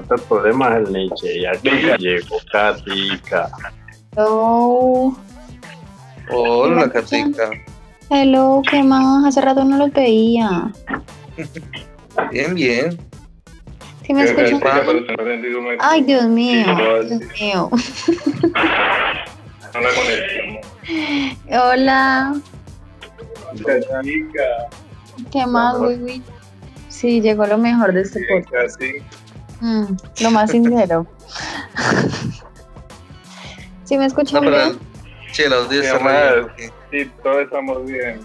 Mi peor problema es el Nietzsche. Y aquí llegó Katica. Hello. Hola, Katica. Hello, ¿qué más? Hace rato no los veía. Bien, bien. ¿Sí me escuchan? Ay, Dios mío. Dios mío. Conexión. Hola. Katica. ¿Qué más, Wiwi? Sí, llegó lo mejor de este podcast. Mm, lo más sincero. ¿Sí me escuchan bien? sí, el audio Sí, bien. Sí, todos estamos bien.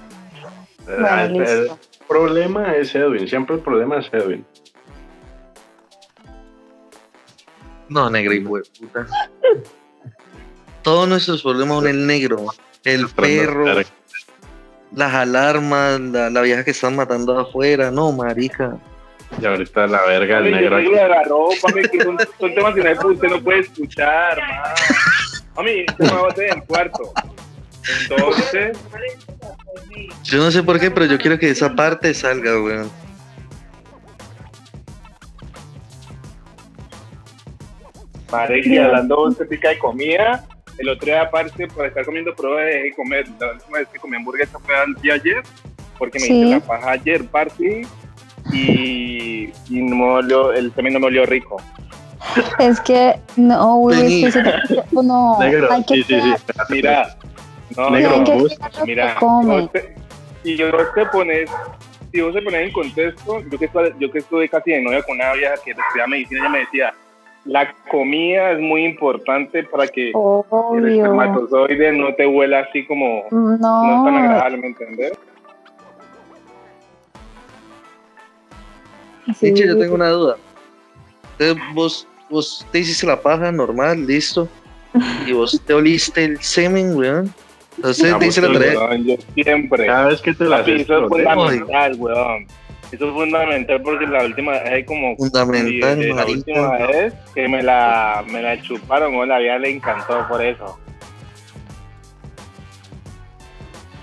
Bueno, Ah, el, problema es Edwin. Siempre el problema es Edwin. No, negro, hijo de puta. Todos nuestros problemas son el negro, el perro, las alarmas, la, la vieja que están matando afuera. No, marica. Y ahorita la verga, el Mami, yo negro. ropa, mami, que son, son temas que usted no puede escuchar, man. Mami, yo me boté del cuarto. Entonces, Yo no sé por qué, pero yo quiero que esa parte salga, weón. paré que hablando de pica de comida, el otro día aparte por estar comiendo prueba dejé de comer. La última vez que comí hamburguesa fue el día ayer, porque me Sí. hice la paja ayer, party, y, y no me olió, el también no me olió rico. Es que, no, Wiwi, es que se- no, Negro, hay que sí, sí, sí. Mira, no, Negro, no, que mira, te- y yo te pones, si vos te pones en contexto, yo que, yo que estuve casi de novia con una vieja que estudiaba medicina, ella me decía, la comida es muy importante para que el espermatozoide no te huela así como, no es tan No, agradable, ¿me entiendes? Sí. Yo tengo una duda. Entonces, vos, vos te hiciste la paja normal, listo. Y vos te oliste el semen, weón. Entonces te hice la tarea. Weón, yo siempre. Cada vez que te la haces, eso es fundamental, weón. Eso es fundamental porque la última vez hay como Fundamental, eh, la última vez que me la, me la chuparon, weón, la vida le encantó por eso.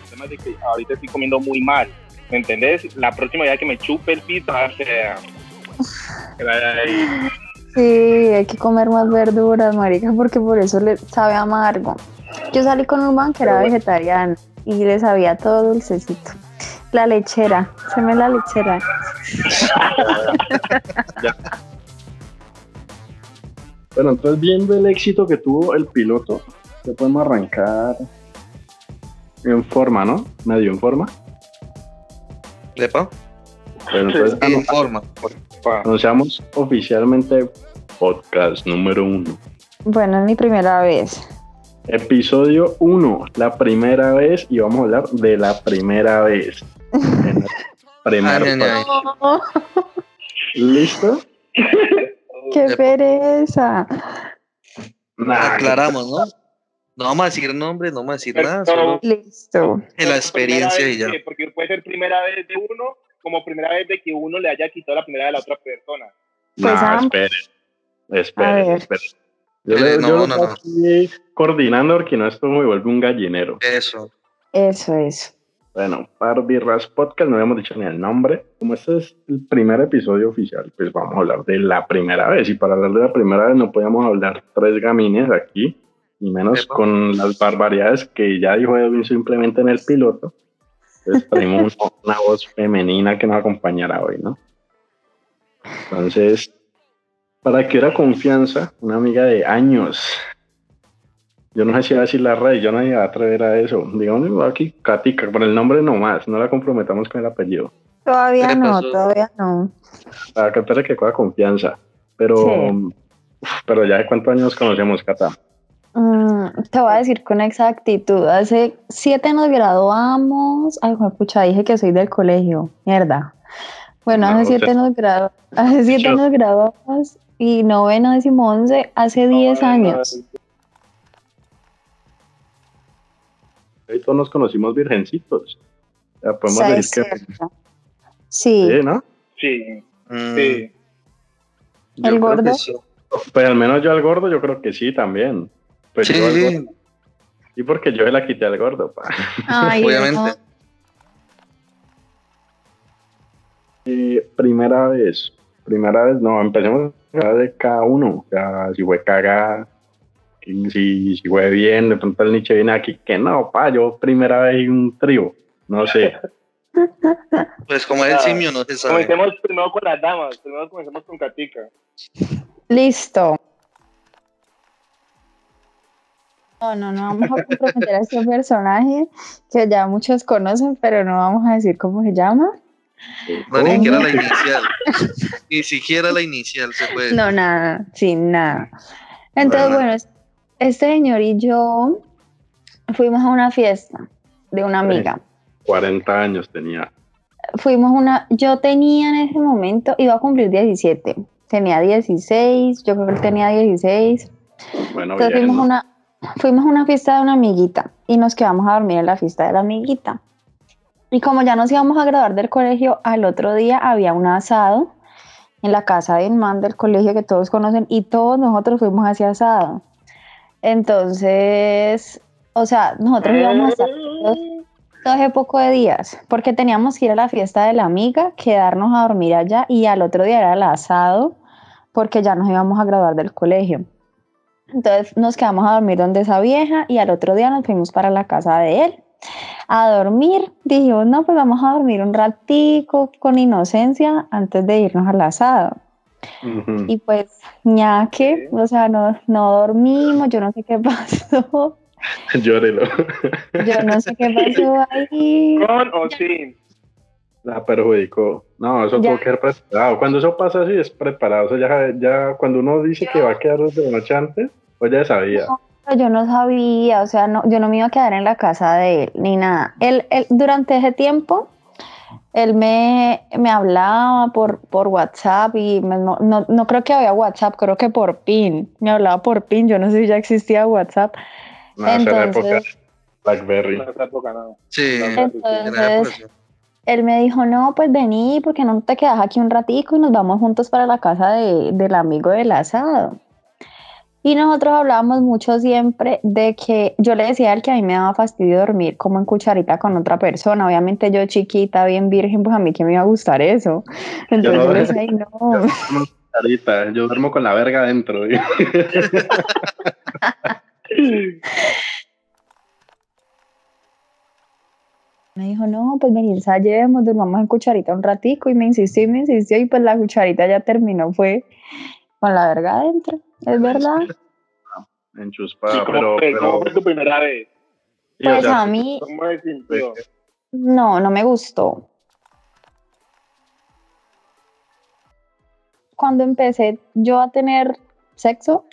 El tema es de que ahorita estoy comiendo muy mal, ¿me entendés? La próxima vez que me chupe el pito, que vaya ahí. Sí, hay que comer más verduras, marica, porque por eso le sabe amargo. Yo salí con un man que era bueno. vegetariano y le sabía todo dulcecito. La lechera, se me la lechera. Bueno, entonces viendo el éxito que tuvo el piloto, ya podemos arrancar en forma, ¿no? Medio en forma. ¿Lepa? Pero entonces En anu- forma. Pa. anunciamos oficialmente podcast número uno. Bueno, es mi primera vez. Episodio 1, la primera vez, y vamos a hablar de la primera vez. En primer Ay, ay, ay. podcast. ¿Listo? ¡Qué pereza! Nah, Aclaramos, ¿no? No vamos a decir nombre, no vamos a decir nada, solo Listo. en la experiencia y ya. que- porque puede ser primera vez de uno, como primera vez de que uno le haya quitado la primera de la otra persona. Pues, nah, ah, espere. a Espere, ver. espere. Yo, Eh, le- no, yo lo no, estoy no. coordinando porque no esto me vuelve un gallinero. Eso. Eso, eso. Bueno, Par Birras Podcast, no habíamos dicho ni el nombre. Como este es el primer episodio oficial, pues vamos a hablar de la primera vez. Y para hablar de la primera vez no podíamos hablar tres gamines aquí, y menos con las barbaridades que ya dijo Edwin simplemente en el piloto. Entonces traemos una voz femenina que nos acompañará hoy, ¿no? Entonces, para que era confianza, una amiga de años. Yo no sé si va a decir la red, yo no iba a atrever a eso. Digamos aquí, Katica, por el nombre nomás, no la comprometamos con el apellido. Todavía ¿Qué no, pasó? todavía no. Para que que coja confianza. Pero, Sí. uf, pero ya de cuántos años conocemos, Cata. Mm, te voy a decir con exactitud. Hace siete nos graduamos. Ay, pucha, dije que soy del colegio. Mierda. Bueno, No, hace siete usted- nos graduamos. Hace siete nos graduamos y noveno, décimo once, hace diez años. Hoy todos nos conocimos virgencitos. Ya podemos O sea, decir que. Sí, sí, ¿no? Sí, Mm, sí. yo ¿El gordo? sí. Pues al menos yo al gordo, yo creo que sí también. Pues Sí, yo sí. Y porque yo se la quité al gordo, pa. Ay, Obviamente. no. Eh, primera vez. primera vez, no, empecemos de cada uno. O sea, si fue cagada, si, si fue bien, de pronto el Nietzsche viene aquí, que no, pa, yo primera vez en un trío, no sé. Pues como es el simio, no se sabe. Comencemos primero con las damas, primero comencemos con Katica. Listo. No, no, no vamos a comprometer a este personaje que ya muchos conocen, pero no vamos a decir cómo se llama. No, ni siquiera la inicial. ni siquiera la inicial se puede. No, nada, sin nada. Entonces, Bueno. bueno, este señor y yo fuimos a una fiesta de una amiga. 40 años tenía. Fuimos una, yo tenía en ese momento, iba a cumplir 17, tenía 16, yo creo que él tenía 16. Bueno, Entonces bien. fuimos a una, fuimos a una fiesta de una amiguita y nos quedamos a dormir en la fiesta de la amiguita. Y como ya nos íbamos a graduar del colegio, al otro día había un asado en la casa de un del colegio que todos conocen y todos nosotros fuimos hacia asado. Entonces, o sea, nosotros íbamos a estar todo ese poco de días, porque teníamos que ir a la fiesta de la amiga, quedarnos a dormir allá y al otro día era el asado, porque ya nos íbamos a graduar del colegio. Entonces nos quedamos a dormir donde esa vieja y al otro día nos fuimos para la casa de él a dormir. Dijimos, no, pues vamos a dormir un ratico con inocencia antes de irnos al asado. Y pues, ñaque, o sea, no, no dormimos, yo no sé qué pasó, Llórelo. yo no sé qué pasó ahí. ¿Con o sin? La perjudicó. No, eso Ya. tuvo que ser preparado. Cuando eso pasa así, es preparado. O sea, ya, ya cuando uno dice que va a quedar desde la noche antes, pues ya sabía. Pero Yo no sabía, o sea, no, yo no me iba a quedar en la casa de él ni nada. Él, él- durante ese tiempo, él me, me hablaba por, por WhatsApp y me- no, no, no creo que había WhatsApp, creo que por PIN. Me hablaba por PIN, yo no sé si ya existía WhatsApp. No, esa era época Entonces- Blackberry. No, esa época no. Sí, No, en Entonces, época, él me dijo, no, pues vení, porque no te quedas aquí un ratico y nos vamos juntos para la casa de- del amigo del asado. Y nosotros hablábamos mucho siempre de que yo le decía a él que a mí me daba fastidio dormir como en cucharita con otra persona. Obviamente yo chiquita, bien virgen, pues a mí que me iba a gustar eso. Entonces no- yo le decía, ay no. Ahorita, yo duermo con la verga adentro. Me dijo, no, pues vení, ensayemos, durmamos en cucharita un ratico. Y me insistió y me insistió y pues la cucharita ya terminó, fue con la verga adentro. Es verdad. ¿Y Enchuspada, cómo, pero. fue, cómo fue tu primera vez? y, o Pues sea, a mí, ¿Cómo sintió? No, no me gustó. Cuando empecé yo a tener sexo,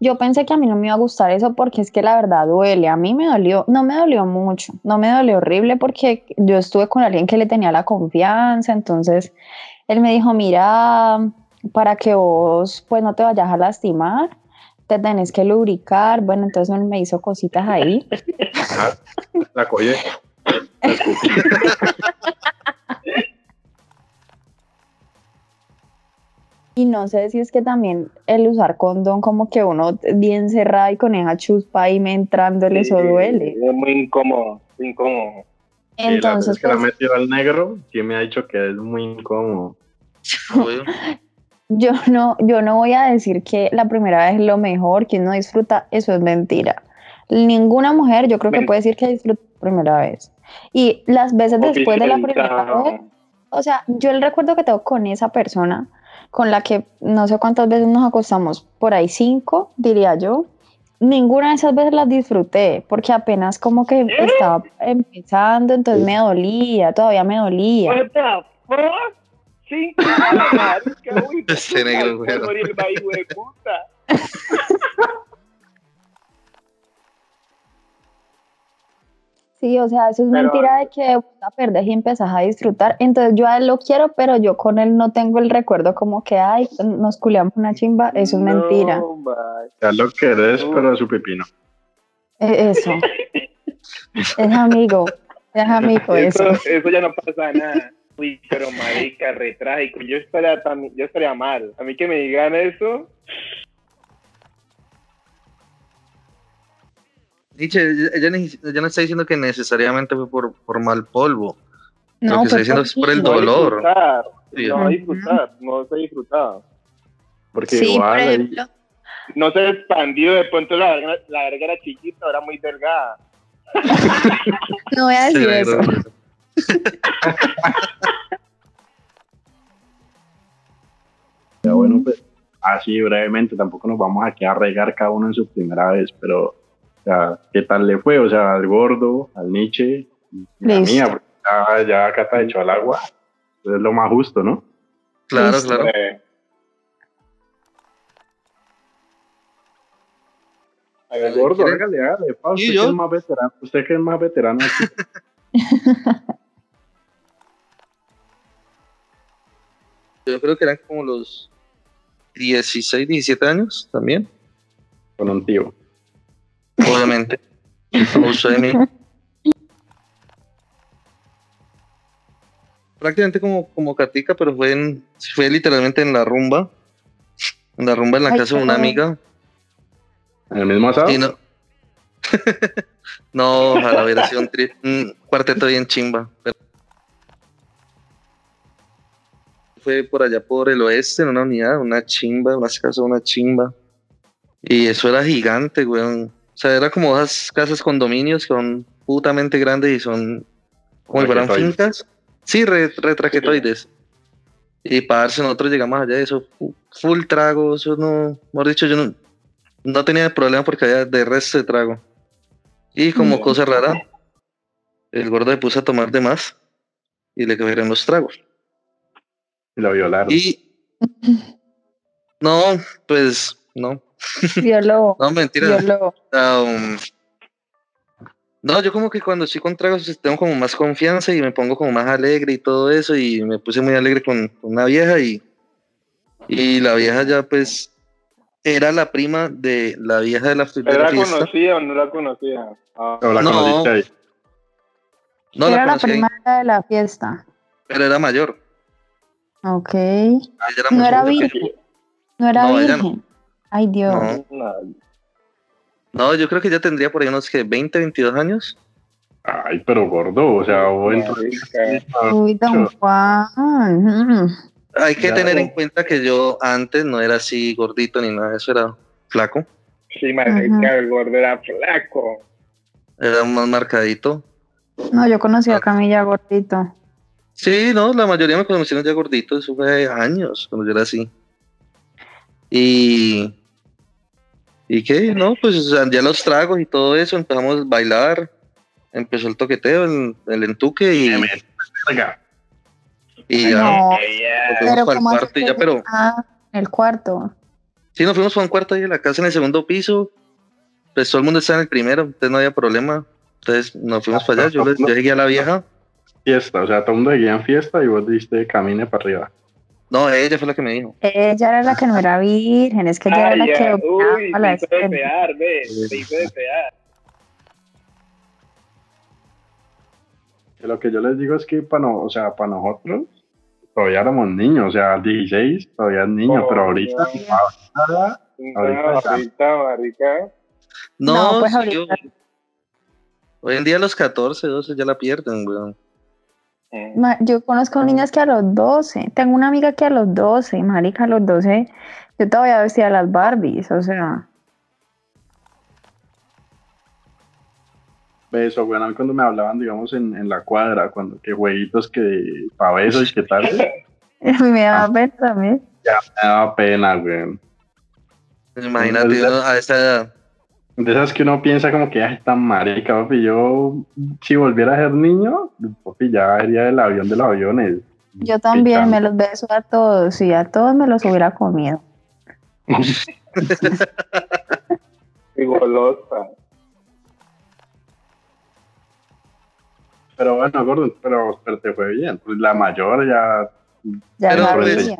yo pensé que a mí no me iba a gustar eso porque es que la verdad duele. A mí me dolió, no me dolió mucho, no me dolió horrible porque yo estuve con alguien que le tenía la confianza, entonces él me dijo, mira, para que vos pues no te vayas a lastimar, te tenés que lubricar. Bueno, entonces él me hizo cositas ahí. ajá, la escupí. Y no sé si es que también el usar condón, como que uno bien cerrado y con esa chuspa ahí me entrándole, eso Sí, duele. Es muy incómodo, muy incómodo. Y la vez Entonces, que la pues, metió al negro, sí me ha dicho que es muy incómodo. yo no, yo no voy a decir que la primera vez es lo mejor, que uno disfruta, eso es mentira. Ninguna mujer, yo creo que puede decir que disfruta la primera vez. Y las veces después de la primera vez, o sea, yo el recuerdo que tengo con esa persona, con la que no sé cuántas veces nos acostamos, por ahí cinco, diría yo. Ninguna de esas veces las disfruté, porque apenas como que estaba empezando, entonces me dolía, todavía me dolía. Marica, uy, Ese negro, güey. morir el güey, puta. Sí, o sea, eso es Pero- mentira de que la perdes y empezás a disfrutar. Entonces yo a él lo quiero, pero yo con él no tengo el recuerdo como que, ay, nos culeamos una chimba, eso es mentira. Ya lo querés, No. pero de su pipino. E- Eso. es amigo, es amigo eso. Eso, eso ya no pasa nada. Uy, pero marica, retrágico. Yo estaría, tam- yo estaría mal. A mí que me digan eso, ni- ella no está diciendo que necesariamente fue por, por mal polvo. No, Lo que está fue diciendo es por el mí. no dolor. disfrutar. no disfrutar, no se disfrutaba. Porque Sí, por igual ejemplo. No se expandió, de pronto la verga, la verga era chiquita, era muy delgada. No voy a decir eso. Ya, bueno, pues así brevemente, tampoco nos vamos aquí a regar cada uno en su primera vez, pero, o sea, ¿qué tal le fue? O sea, al gordo, al Nietzsche, y a Listo. mía, porque ya, ya Cata echó al agua, es lo más justo, ¿no? Claro, Listo. claro. Eh, El gordo, hágale, hágale, pa, usted, yo. que es más veterano, usted que es más veterano Yo creo que eran como los 16, 17 años también, con un tío. obviamente. Abuso de mí. Prácticamente como, como Katica, pero fue, en, fue literalmente en la rumba. En la rumba en la Ay, casa de una amiga. ¿En el mismo asado? Y no. no, ojalá hubiera sido un, tri- un cuarteto bien chimba. pero- Fue por allá por el oeste, en una unidad, una chimba, unas casas, una chimba. Y eso era gigante, weón. O sea, era como esas casas condominios que son putamente grandes y son como si fueran fincas. Sí, re, retraquetoides. Y para darse nosotros llegamos allá, eso, fu- full trago, eso no, mejor dicho, yo no, no tenía problema porque había de resto de trago. Y como cosa rara, el gordo le puso a tomar de más y le cogieron los tragos. Y lo violaron. Y no, pues no, Violó. no mentira. Violó. Um, no, yo como que cuando estoy con tragos pues, tengo como más confianza y me pongo como más alegre y todo eso y me puse muy alegre con, con una vieja y, y la vieja ya pues era la prima de la vieja de la, de ¿Pero la la fiesta. conocía o no la conocía? Ah, ¿O la no. conociste ahí? No la Era la primera de la fiesta. pero era mayor. Ok. Era No era virgen. No era No, ella no. virgen. Ay, Dios. No, yo creo que ya tendría por ahí unos que 20, 22 años. Ay, pero gordo, o sea, bueno. Uy, don Juan. Hay que Ya, tener en cuenta que yo antes no era así gordito ni nada de eso, era flaco, Sí, marica, el gordo era flaco. era más marcadito. No, yo conocí a Camilla gordito. Sí, no, la mayoría me conocieron ya gordito, eso fue años cuando yo era así. Y. ¿Y qué? No, pues o sea, ya los tragos y todo eso, empezamos a bailar, empezó el toqueteo, el, el entuque y, y ya No, nos Yeah. fuimos pero para el ¿cómo así cuarto y que- ya, pero Ah, el cuarto. sí, nos fuimos para un cuarto ahí en la casa en el segundo piso, pues todo el mundo estaba en el primero, entonces no había problema. Entonces nos fuimos para allá, yo, yo llegué a la vieja, Fiesta, o sea, todo el mundo seguía en fiesta y vos diste camine para arriba. no, ella fue la que me dijo. Ella era la que no era virgen, es que ella Ah, era la que Uy, la se hizo de pear, ve. Se hizo de pear. Lo que yo les digo es que para no, o sea, para nosotros todavía éramos niños, o sea, 16 todavía es niño, Oh, pero ahorita, no. ahorita, Ahorita. Ahorita, marica. No, No, pues ahorita- yo- hoy en día a los 14, 12 ya la pierden, weón. Ma- Yo conozco niñas que a los 12, tengo una amiga que a los 12, marica, a los 12, yo todavía vestía las Barbies, o sea, beso, bueno, a mí cuando me hablaban, digamos, en, en la cuadra, cuando que jueguitos que para besos y qué tal, a mí me daba pena también. me daba pena, güey. Imagínate a esa edad. De esas que uno piensa como que ya está marica, papi. Yo, si volviera a ser niño, papi, ya iría del avión de los aviones. Yo también me los beso a todos y a todos me los hubiera comido. Y golosa. Pero bueno, gordo, pero, pero te fue bien. Pues la mayor ya. Ya Pero, sabía.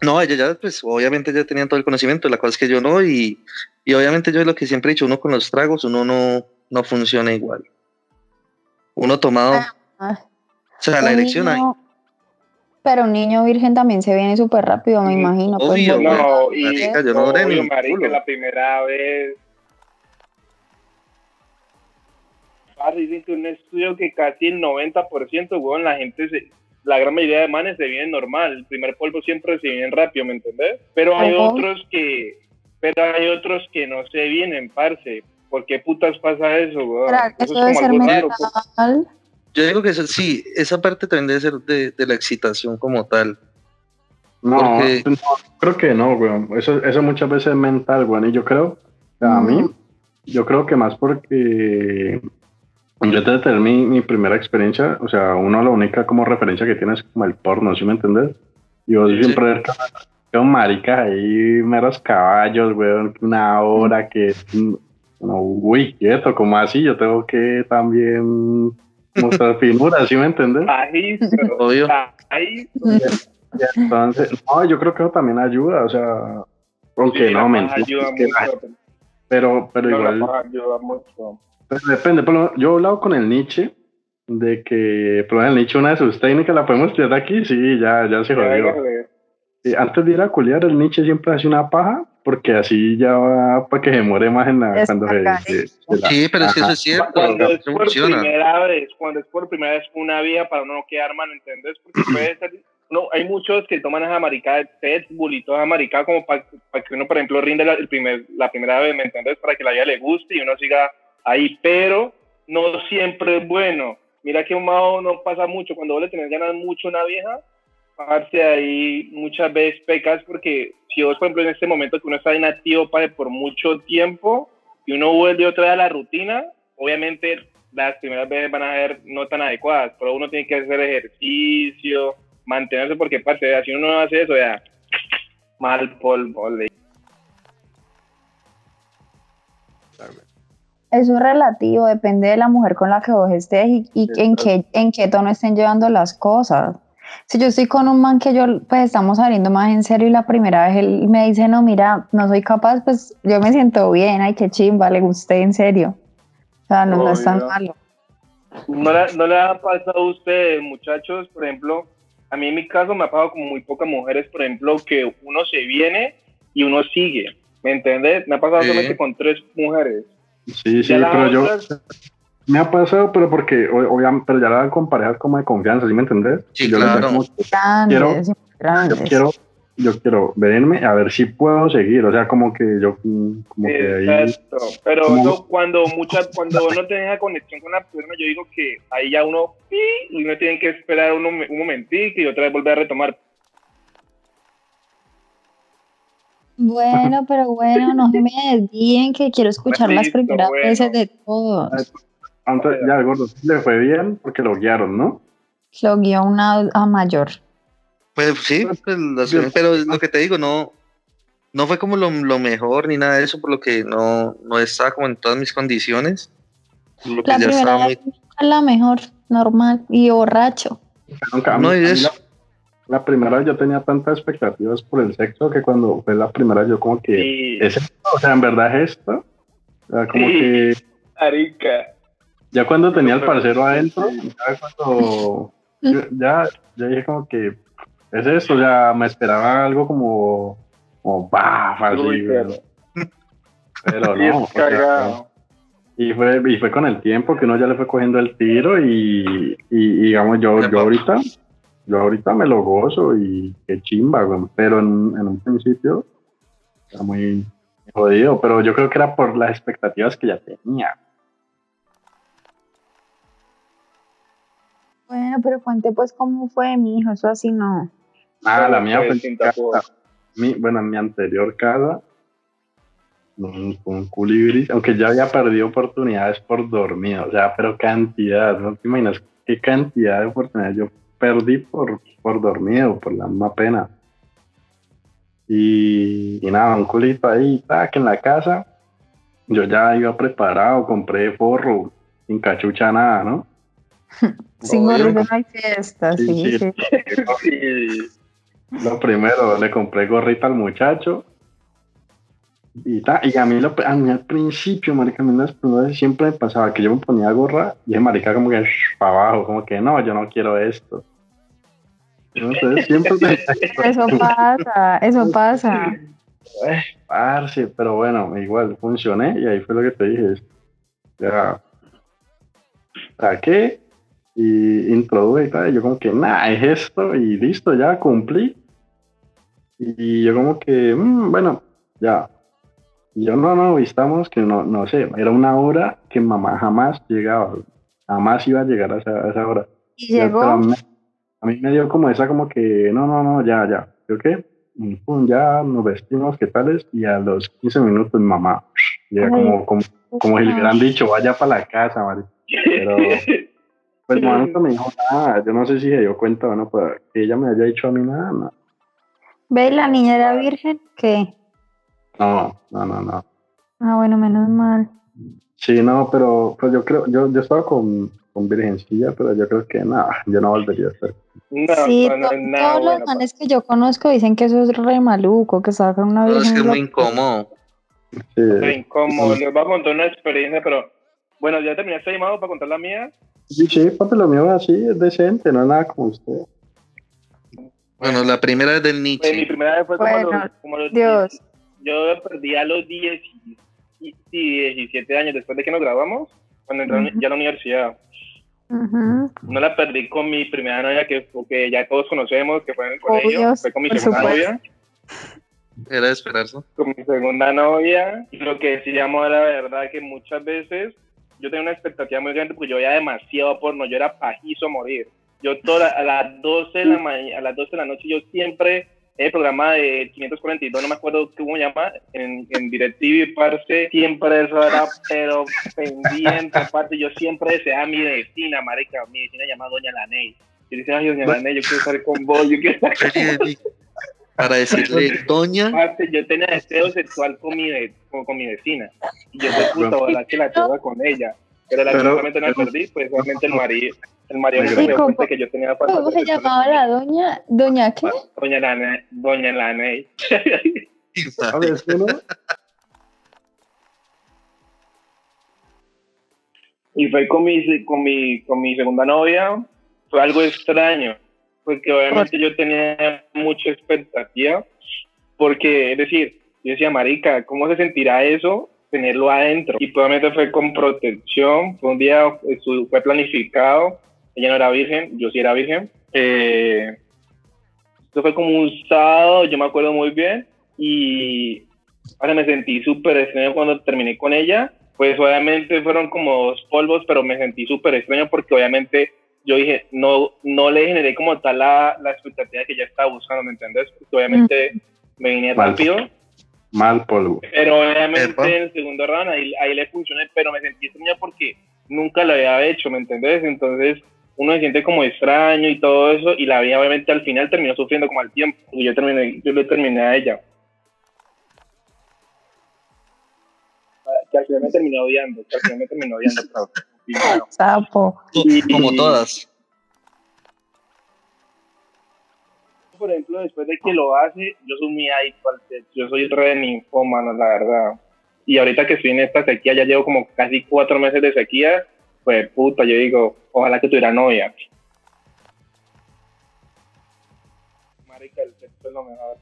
No, ella ya, pues obviamente ya tenían todo el conocimiento, la cosa es que yo no, y, y obviamente yo es lo que siempre he dicho, uno con los tragos, uno no, no funciona igual. Uno tomado, Ah, o sea, la elección hay. niño- Pero un niño virgen también se viene súper rápido, me imagino. pues, Obvio, No, y Marica, yo no ni obvio, marica, culo. la primera vez. Dicen que un estudio que casi el 90%, weón, la gente se, la gran mayoría de manes se vienen normal. El primer polvo siempre se viene rápido, ¿me entendés? Pero hay otros que, pero hay otros que no se vienen, parce. ¿Por qué putas pasa eso, weón? Eso, es como algo raro. Yo digo que sí, esa parte también debe ser de, de la excitación como tal. No, creo que no, weón. Eso, eso muchas veces es mental, weón. Y yo creo, a mí, yo creo que más porque yo te tener mi, mi, primera experiencia, o sea, uno la única como referencia que tienes es como el porno, ¿sí me entiendes? Y vos siempre un marica ahí, meros caballos, weón, una hora que, uy, quieto, como así, yo tengo que también mostrar finura, ¿sí me entiendes? Ahí, obvio. Ahí. Entonces, no, yo creo que eso también ayuda, o sea, aunque no, me ayuda mucho. Pero, pero igual. Ayuda mucho. Pues depende, yo he hablado con el Nietzsche de que, por el Nietzsche, una de sus técnicas la podemos tirar aquí, sí, ya, ya se jodió. Antes de ir a culiar, el Nietzsche siempre hace una paja, porque así ya va para que se muere más en la, cuando se, Sí, pero si eso es cierto. Cuando es, por primera vez, cuando es por primera vez una vía para no quedar mal, ¿entendés? Porque puede ser no, hay muchos que toman esa maricada de Ted Bull y toda esa maricada como para, que uno, por ejemplo, rinde la, el primer, la primera vez, ¿me entiendes? Para que la vida le guste y uno siga ahí, pero no siempre es bueno. Mira que un mago no pasa mucho, cuando vos le tenés ganas mucho a una vieja, parte ahí muchas veces pecas porque si vos, por ejemplo, en este momento que uno está inactivo para por mucho tiempo y uno vuelve otra vez a la rutina, obviamente las primeras veces van a ser no tan adecuadas, pero uno tiene que hacer ejercicio, mantenerse porque parte, si uno no hace eso ya mal polvo. Eso es relativo, depende de la mujer con la que vos estés y, en, qué, en qué tono estén llevando las cosas. Si yo estoy con un man que yo, pues estamos saliendo más en serio y la primera vez él me dice, no, mira, no soy capaz, pues yo me siento bien, ay, qué chimba, le gusté en serio. O sea, no, no es tan malo. ¿No le, ¿No le ha pasado a usted, muchachos, por ejemplo, a mí en mi caso me ha pasado como muy pocas mujeres, por ejemplo, que uno se viene y uno sigue, ¿me entiendes? Me ha pasado solamente con tres mujeres. Sí, sí, pero yo... Me ha pasado, pero porque, obviamente, pero ya la dan con parejas como de confianza, ¿sí me entendés? Sí, yo claro. quiero, yo quiero, yo quiero verme a ver si puedo seguir, o sea, como que yo, como que ahí... pero cuando muchas, cuando uno tiene conexión con la persona, yo digo que ahí ya uno, y uno tiene que esperar un, un momentito y otra vez volver a retomar. Bueno, pero bueno, no se me desvíen que quiero escuchar las primeras veces de todos. Antes, ya, gordo, le fue bien porque lo guiaron, ¿no? Lo guió una a mayor. Pues sí, pues, pero lo que te digo, no, no fue como lo, mejor ni nada de eso, por lo que no, no estaba como en todas mis condiciones. la primera vez la mejor, normal y borracho. no, y eso la primera vez yo tenía tantas expectativas por el sexo que cuando fue la primera yo como que es o sea, en verdad es esto. O sea, como que Arica. Ya cuando tenía el parcero adentro, ya cuando ya, ya dije como que es eso, o sea, me esperaba algo como como baf, así. pero, no. y fue, y fue con el tiempo que uno ya le fue cogiendo el tiro y, y digamos yo, yo ahorita yo ahorita me lo gozo y qué chimba, pero en, un principio era muy jodido, pero yo creo que era por las expectativas que ya tenía. Bueno, pero cuente pues cómo fue mi hijo, eso así no. Nada, la mía fue en mi, bueno, en mi anterior casa, un, un culibris, aunque ya había perdido oportunidades por dormir, o sea, pero cantidad, no te imaginas qué cantidad de oportunidades yo perdí por, por dormido, por la misma pena. Y, nada, un culito ahí, que en la casa. Yo ya iba preparado, compré forro, sin cachucha nada, ¿no? sin gorro no hay fiesta, sí, sí. Lo primero, le compré gorrita al muchacho. Y, y a mí, lo, a mí al principio, marica, a mí siempre me pasaba que yo me ponía gorra y el marica como que para abajo, como que no, yo no quiero esto. Eso pasa, eso pasa. Eh, pero bueno, igual funcioné y ahí fue lo que te dije. Ya, qué y introduje y tal. Y yo como que, nada, es esto y listo, ya cumplí. Y yo como que, mm, bueno, ya. Y yo no, no, estamos que no, no sé, era una hora que mamá jamás llegaba, jamás iba a llegar a esa, hora. Y llegó. A mí, me dio como esa como que, no, no, no, ya, ya. ¿Yo qué? ya nos vestimos, ¿qué tales? Y a los 15 minutos mamá llega como, como, como si le hubieran dicho, vaya para la casa, Mari. Pero, pues mamá nunca me dijo nada, yo no sé si se dio cuenta o no, pero que ella me haya dicho a mí nada, no. ¿Ve la niña era virgen? ¿Qué? No, no, no, no. Ah, bueno, menos mal. Sí, no, pero pues yo creo, yo, yo estaba con, con virgencilla, pero yo creo que nada, yo no volvería a ser. sí, todos los manes que yo conozco dicen que eso es re maluco, que estaba con una virgen. es que es muy incómodo. Sí. Muy incómodo. Les voy a contar una experiencia, pero bueno, ya terminaste llamado para contar la mía. Sí, sí, papi, lo mío así, es decente, no es nada como usted. Bueno, la primera es del Nietzsche. Pues, mi primera vez fue como, los, como los Dios. Yo perdí a los 10, 17 años después de que nos grabamos, cuando entré ya a la universidad. No la perdí con mi primera novia, que, que ya todos conocemos, que fue en el colegio. fue con mi segunda novia. Era de esperarse. Con mi segunda novia. Y lo que decíamos era verdad que muchas veces yo tenía una expectativa muy grande porque yo veía demasiado porno. Yo era pajizo a morir. Yo toda, a las 12 de la a las 12 de la noche yo siempre el programa de 542, no me acuerdo cómo se llama, en, en DirecTV, parce, siempre eso era, pero pendiente, aparte, yo siempre deseaba mi vecina, marica, mi vecina llamada Doña Laney. Yo decía, ay, Doña Laney, yo quiero estar con vos, yo quiero estar con Para decirle, Doña. Aparte, yo tenía deseo sexual con mi, con, con mi vecina. Y yo, fue puta, verdad que la tuve con ella. Pero la pero, no la perdí, pues obviamente el marido, el marido me dio cuenta que yo tenía ¿Cómo se llamaba la doña? ¿Doña qué? Doña Lane, Doña Lane. y fue con mi, con, mi, con mi segunda novia, fue algo extraño, porque obviamente yo tenía mucha expectativa, porque, es decir, yo decía, marica, ¿cómo se sentirá eso tenerlo adentro. Y probablemente fue con protección, fue un día, fue planificado, ella no era virgen, yo sí era virgen. Eh, esto fue como un sábado, yo me acuerdo muy bien, y ahora me sentí súper extraño cuando terminé con ella. Pues obviamente fueron como dos polvos, pero me sentí súper extraño porque obviamente yo dije, no, no le generé como tal la, la expectativa que ella estaba buscando, ¿me entiendes? Porque obviamente me vine rápido Mal polvo. Pero obviamente en el segundo round ahí, le funcionó, pero me sentí extraña porque nunca lo había hecho, ¿me entendés? Entonces uno se siente como extraño y todo eso, y la vida obviamente al final terminó sufriendo como al tiempo, y yo terminé, yo le terminé a ella. Que al final me terminó odiando, que al final me terminó odiando, Sapo. Como todas. Por ejemplo, después de que lo hace, yo soy muy adicto al sexo. Yo soy re ninfómano, la verdad. Y ahorita que estoy en esta sequía, ya llevo como casi cuatro meses de sequía, pues puta, yo digo, ojalá que tuviera novia. Marica, el sexo es lo mejor.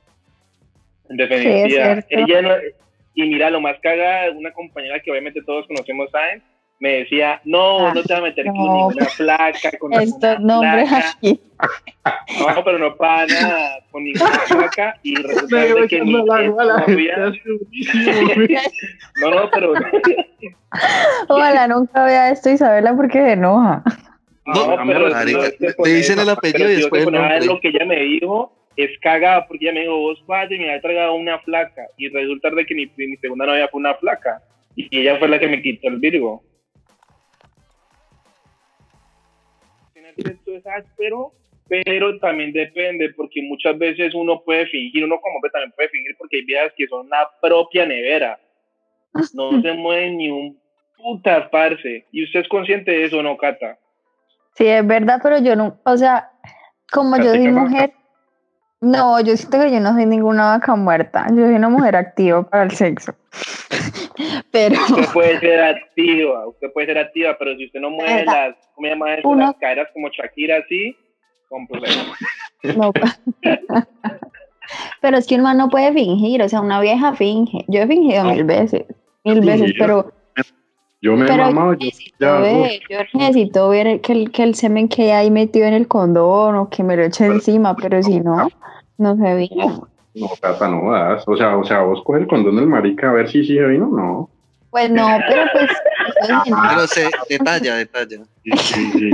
En definitiva. ella no, y mira, lo más caga, una compañera que obviamente todos conocemos, ¿saben? Me decía, no, no te vas a meter con ninguna placa, con Estos nombres aquí. No, pero no para nada, con ninguna placa y resulta que mi novia... No, no, pero... Ojalá nunca vea esto Isabela porque se enoja. No, pero te dicen el apellido y después el Lo que ella me dijo es cagada porque ella me dijo, vos vaya y me ha tragado una placa y resulta de que mi, mi segunda novia fue una placa y ella fue la que me quitó el Virgo. esto es áspero, pero también depende, porque muchas veces uno puede fingir, uno como hombre también puede fingir, porque hay vidas que son la propia nevera. No se mueve ni un puta parce. ¿Y usted es consciente de eso no, Cata? Sí, es verdad, pero yo no, o sea, como yo soy mujer, no, yo siento que yo no soy ninguna vaca muerta, yo soy una mujer activa para el sexo. pero... Usted puede ser activa, usted puede ser activa, pero si usted no mueve las, ¿cómo llama eso? Las caderas como Shakira así, con problemas. No. pero es que un man no puede fingir, o sea, una vieja finge. Yo he fingido mil veces, mil veces, pero Yo me he mamado, yo, ya, ver, yo necesito ver que el, que el semen que hay metido en el condón o que me lo eche encima, pero si no, no se vino. No, Tata, no das. O sea, o sea, vos coges el condón del marica a ver si sí se vino no. Pues no, pero pues. pero se detalla, detalla. Sí, sí,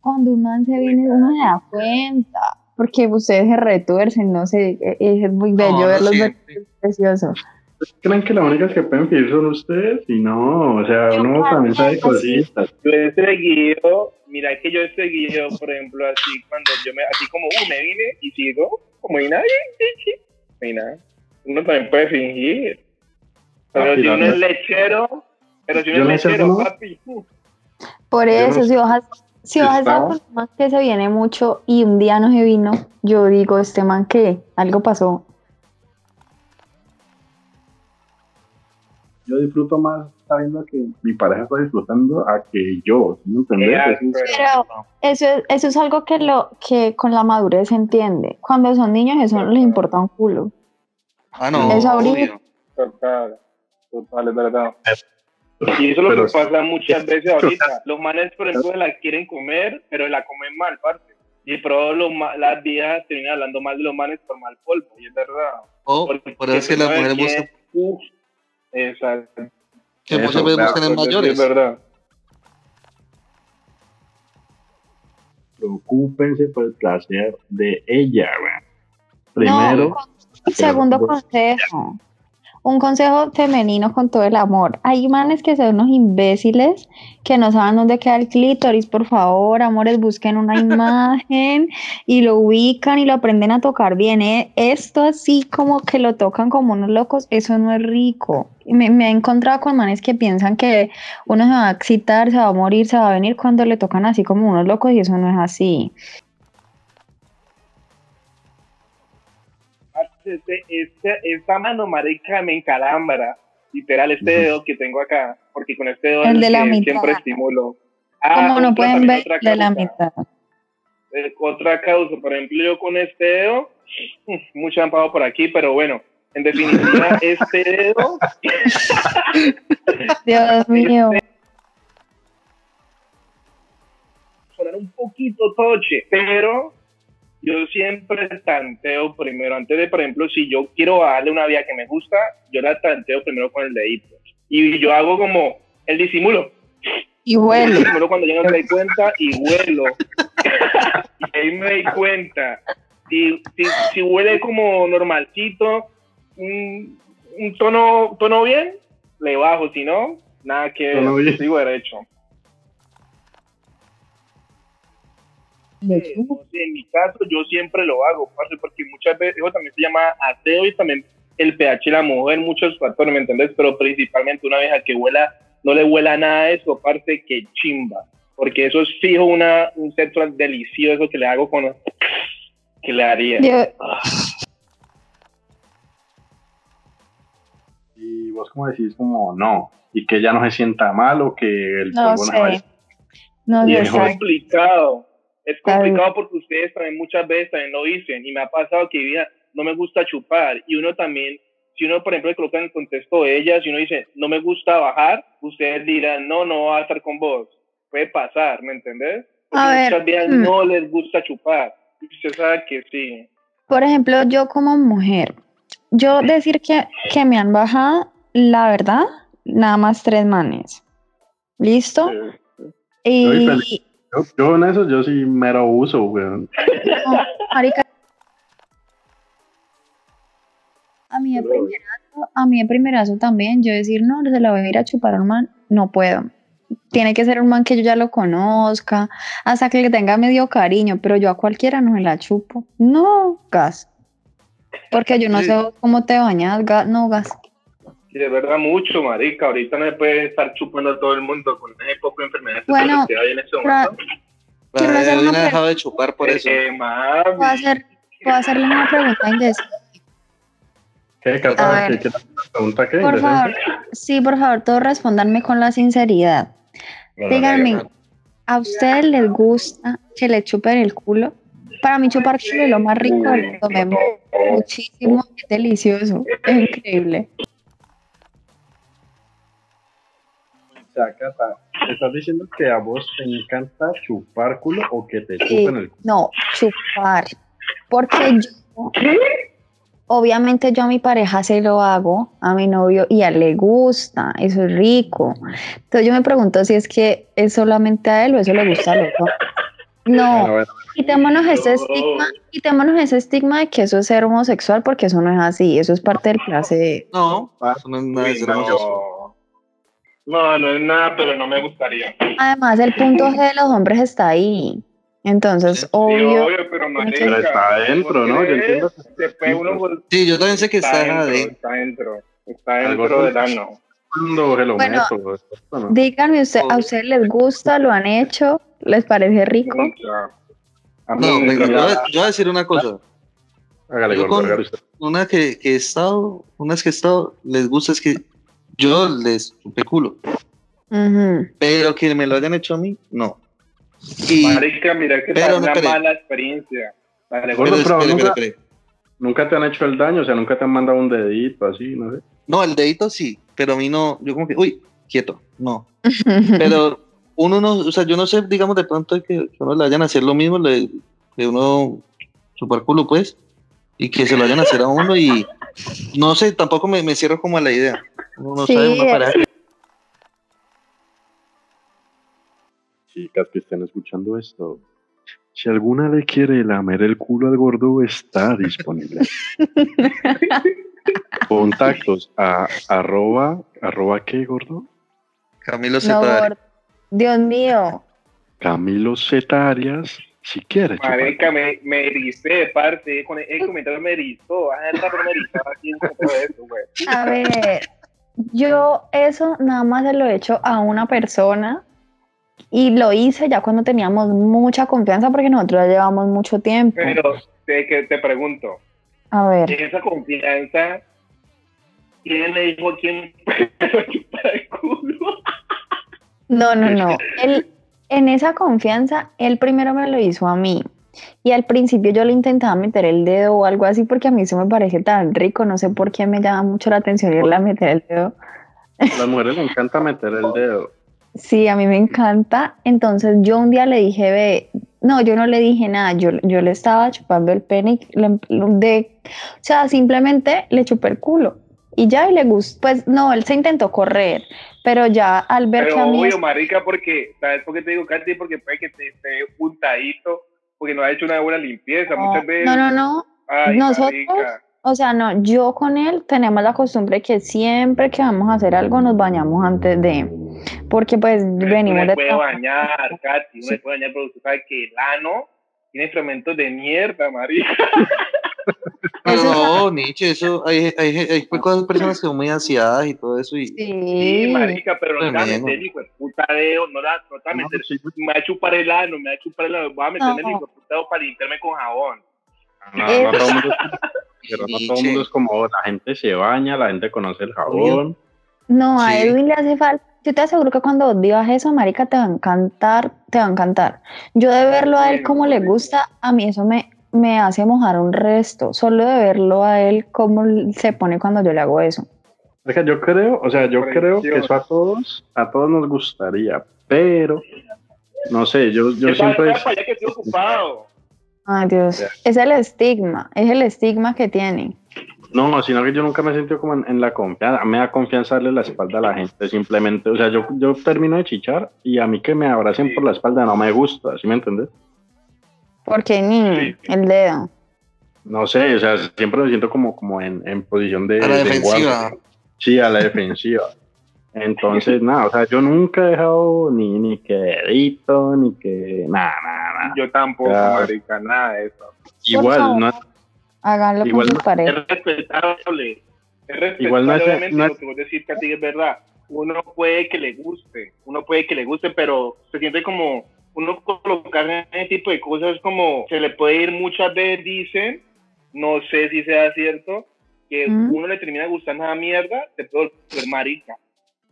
Cuando un man se viene, uno se da cuenta. Porque ustedes se retuercen, no sé, e, e, es muy bello verlos, es precioso. ¿Creen que las únicas que pueden vivir son ustedes? Y no, o sea, uno también sabe cositas. Yo he seguido, mira que yo he seguido, por ejemplo, así cuando yo me, así como, uh, me vine y sigo, como y nadie, y nada. Uno también puede fingir. Pero si uno es lechero, pero si uno es lechero, papi. Uh. Por eso, si vas si vas a estar con un man que se viene mucho y un día no se vino, yo digo, este man que algo pasó. Yo disfruto más sabiendo que mi pareja está disfrutando a que yo, ¿me Pero eso, eso es algo que lo que con la madurez se entiende. Cuando son niños eso no les importa un culo. Ah, no. Es ahorita. Total, total, es verdad. Y eso es lo que pasa muchas veces ahorita. Los manes, por ejemplo, la quieren comer, pero la comen mal, parte. Y pero los, las viejas terminan hablando mal de los manes por mal polvo, y es verdad. Oh, por eso es que mujeres buscan. exacto. Que muchas veces buscan en mayores. Es verdad. Preocúpense por el placer de ella, Primero. segundo consejo un consejo femenino con todo el amor. Hay manes que son unos imbéciles que no saben dónde queda el clítoris, por favor, amores, busquen una imagen y lo ubican y lo aprenden a tocar bien. ¿eh? Esto así como que lo tocan como unos locos, eso no es rico. Me, me he encontrado con manes que piensan que uno se va a excitar, se va a morir, se va a venir cuando le tocan así como unos locos y eso no es así. Este, este, esta mano marica me encalambra, literal, este dedo que tengo acá, porque con este dedo el de la mitad. siempre estimulo. Ah, Como no pueden ver de la mitad. Eh, otra causa, por ejemplo, yo con este dedo, mucho han pagado por aquí, pero bueno, en definitiva, este dedo. Dios mío. Sonar un poquito toche, pero yo siempre tanteo primero, antes de, por ejemplo, si yo quiero darle una vía que me gusta, yo la tanteo primero con el dedito. Y yo hago como el disimulo. Y huelo. El disimulo cuando yo no me doy cuenta y huelo. y ahí me doy cuenta. Si, si, si huele como normalcito, un, un, tono, tono bien, le bajo. Si no, nada que sigo derecho. En mi caso yo siempre lo hago, porque muchas veces eso también se llama aseo y también el pH de la mujer, muchos factores, ¿me entendés? Pero principalmente una vieja que huela, no le huela nada de eso, aparte que chimba, porque eso es fijo una, un centro delicioso que le hago con, que le haría. Y vos como decís como no, y que ya no se sienta mal o que el no sé. No, es complicado es complicado porque ustedes también muchas veces también lo dicen y me ha pasado que vida no me gusta chupar y uno también, si uno por ejemplo le coloca en el contexto de ellas y uno dice no me gusta bajar, ustedes dirán no, no va a estar con vos. Puede pasar, ¿me entendés? Porque a muchas veces hmm. no les gusta chupar. Y usted sabe que sí. Por ejemplo, yo como mujer, yo decir que, que me han bajado, la verdad, nada más tres manes. ¿Listo? Y, yo, en eso yo sí mero uso, weón. A mí de primerazo, a mí de primerazo también, yo decir, no, se la voy a ir a chupar a un man, no puedo. Tiene que ser un man que yo ya lo conozca, hasta que le tenga medio cariño, pero yo a cualquiera no me la chupo. No, gas. Porque yo no sé cómo te bañas, gas, no, gas. De verdad mucho, marica. Ahorita no se puede estar chupando a todo el mundo con ese poco de enfermedades bueno, que hay en ese momento. Quiero hacerle una dejado de chupar por eso. Eh, ¿Puedo, hacer, ¿Puedo hacerle una pregunta indecisa? ¿Qué, Cata? ¿Qué, qué pregunta qué? Por favor, sí, por favor, todos respondanme con la sinceridad. Díganme, ¿a ustedes les gusta que le chupen el culo? Para mí chupar culo es lo más rico del mundo, me muchísimo, es delicioso, es increíble. Cata, ¿estás diciendo que a vos te encanta chupar culo o que te chupen el culo? No, chupar. Porque yo, obviamente yo a mi pareja se lo hago, a mi novio, y a él le gusta, eso es rico. Entonces yo me pregunto si es que es solamente a él o eso le gusta al otro. No, quitémonos ese estigma, quitémonos ese estigma de que eso es ser homosexual, porque eso no es así, eso es parte del placer. No, eso no es nada. No, no es nada, pero no me gustaría. Además, el punto G de los hombres está ahí. Entonces, Sí, obvio. obvio, pero, Pero está adentro, ¿no? Yo entiendo uno por- Sí, yo también sé que está, está de. dentro, está dentro, está dentro del ano. Cuando se lo Bueno, meto, esto, ¿no? Díganme, usted, ¿a ustedes les gusta? ¿Lo han hecho? ¿Les parece rico? Nunca. A mí No, me yo, yo voy a decir una cosa. Hágale, yo gordo, con- hágale usted. Una que, que he estado, unas que he estado, les gusta es que yo les chupé culo. Ujú. Pero que me lo hayan hecho a mí, no. Y, Marica, mira que Pero una mala experiencia. Gordo, pero pero espere, nunca-. Nunca te han hecho el daño, o sea, nunca te han mandado un dedito así, no sé. No, el dedito sí, pero a mí no, yo como que, uy, quieto, no. Pero uno no, o sea, yo no sé, digamos, de pronto que, que uno le vayan a hacer lo mismo, le, que uno chupar culo, pues, y que se lo vayan a hacer a uno y no sé, tampoco me, me cierro como a la idea. Uno no Sí, sabe Chicas que estén escuchando esto, si alguna le quiere lamer el culo al gordo, está disponible. Contactos a arroba, arroba qué, gordo? Camilo No, Zetari. gordo. Dios mío. Camilo Z Arias, si quiere chupar. Marica, me, me ericé de parte, con el, el comentario me erizó, ah, me erizó aquí eso, güey. A ver, yo eso nada más se lo he hecho a una persona y lo hice ya cuando teníamos mucha confianza porque nosotros ya llevamos mucho tiempo. Pero te, que te pregunto, A ver, esa confianza, ¿quién le dijo a quién chupar el culo? no, no, no. Él, en esa confianza, él primero me lo hizo a mí. Y al principio yo le intentaba meter el dedo o algo así porque a mí eso me parece tan rico, no sé por qué me llama mucho la atención irle a meter el dedo. A las mujeres les encanta meter el dedo. Sí, a mí me encanta. Entonces yo un día le dije, ve, no, yo no le dije nada, yo, yo le estaba chupando el pene, le- de, o sea, simplemente le chupé el culo. Y ya, y le gustó, pues no, él se intentó correr, pero ya al ver que Pero a mí... obvio, marica, porque, ¿sabes por qué te digo, Katy? Porque puede que te esté puntadito, porque no ha hecho una buena limpieza no, muchas veces. no, no, no, Ay, Nosotros- marica. o sea, no, yo con él tenemos la costumbre que siempre que vamos a hacer algo nos bañamos antes de, porque pues venimos uno de... puede bañar, Katy, uno se puede bañar, pero usted sabe que el ano tiene fermentos de mierda, marica. No, Nietzsche, eso, hay, hay, hay cosas- personas que son muy ansiadas y todo eso y Sí, Sí, marica, pero no te va a meter, hijo de puta dedo, no, la, no te va a No, meter, sí. me va a chupar el ano, me va a chupar el ano, voy a meterme No. el hijo de puta dedo para limpiarme con jabón. No, no todo el mundo es, pero no todo el mundo es como la gente se baña, la gente conoce el jabón. No, a Sí. Edwin le hace falta. Yo te aseguro que cuando vivas eso, marica, te va a encantar, te va a encantar. Yo de verlo a él como le gusta, a mí eso me, me hace mojar un resto. Solo de verlo a él cómo se pone cuando yo le hago eso. Yo creo, o sea, yo creo que eso a todos, a todos nos gustaría, pero no sé, yo, yo ¿Qué siempre para allá que estoy ocupado? Ay, Dios. Es el estigma, es el estigma que tiene. no, sino que yo nunca me he sentido como en, en la confianza, me da confianza darle la espalda a la gente, simplemente, o sea, yo, yo termino de chichar y a mí que me abracen por la espalda no me gusta, ¿sí me entiendes? Porque ni Sí. el dedo. No sé, o sea, siempre me siento como, como en, en posición de, A la de defensiva. guardia. Sí, a la defensiva. Entonces, nada, o sea, yo nunca he dejado ni, ni que dedito, ni que nada, nada, nada. Yo tampoco, Ya. marica, nada de eso. Igual, favor. no, Háganlo Igual con no- su pareja. Es respetable. Es respetable, Igual no es- obviamente, no es- lo que vos decís, Katy, es verdad. Uno puede que le guste, uno puede que le guste, pero se siente como, uno colocar en ese tipo de cosas como, se le puede ir muchas veces, dicen, no sé si sea cierto, que ¿Mm? uno le termina gustando esa mierda, te puede volver marica.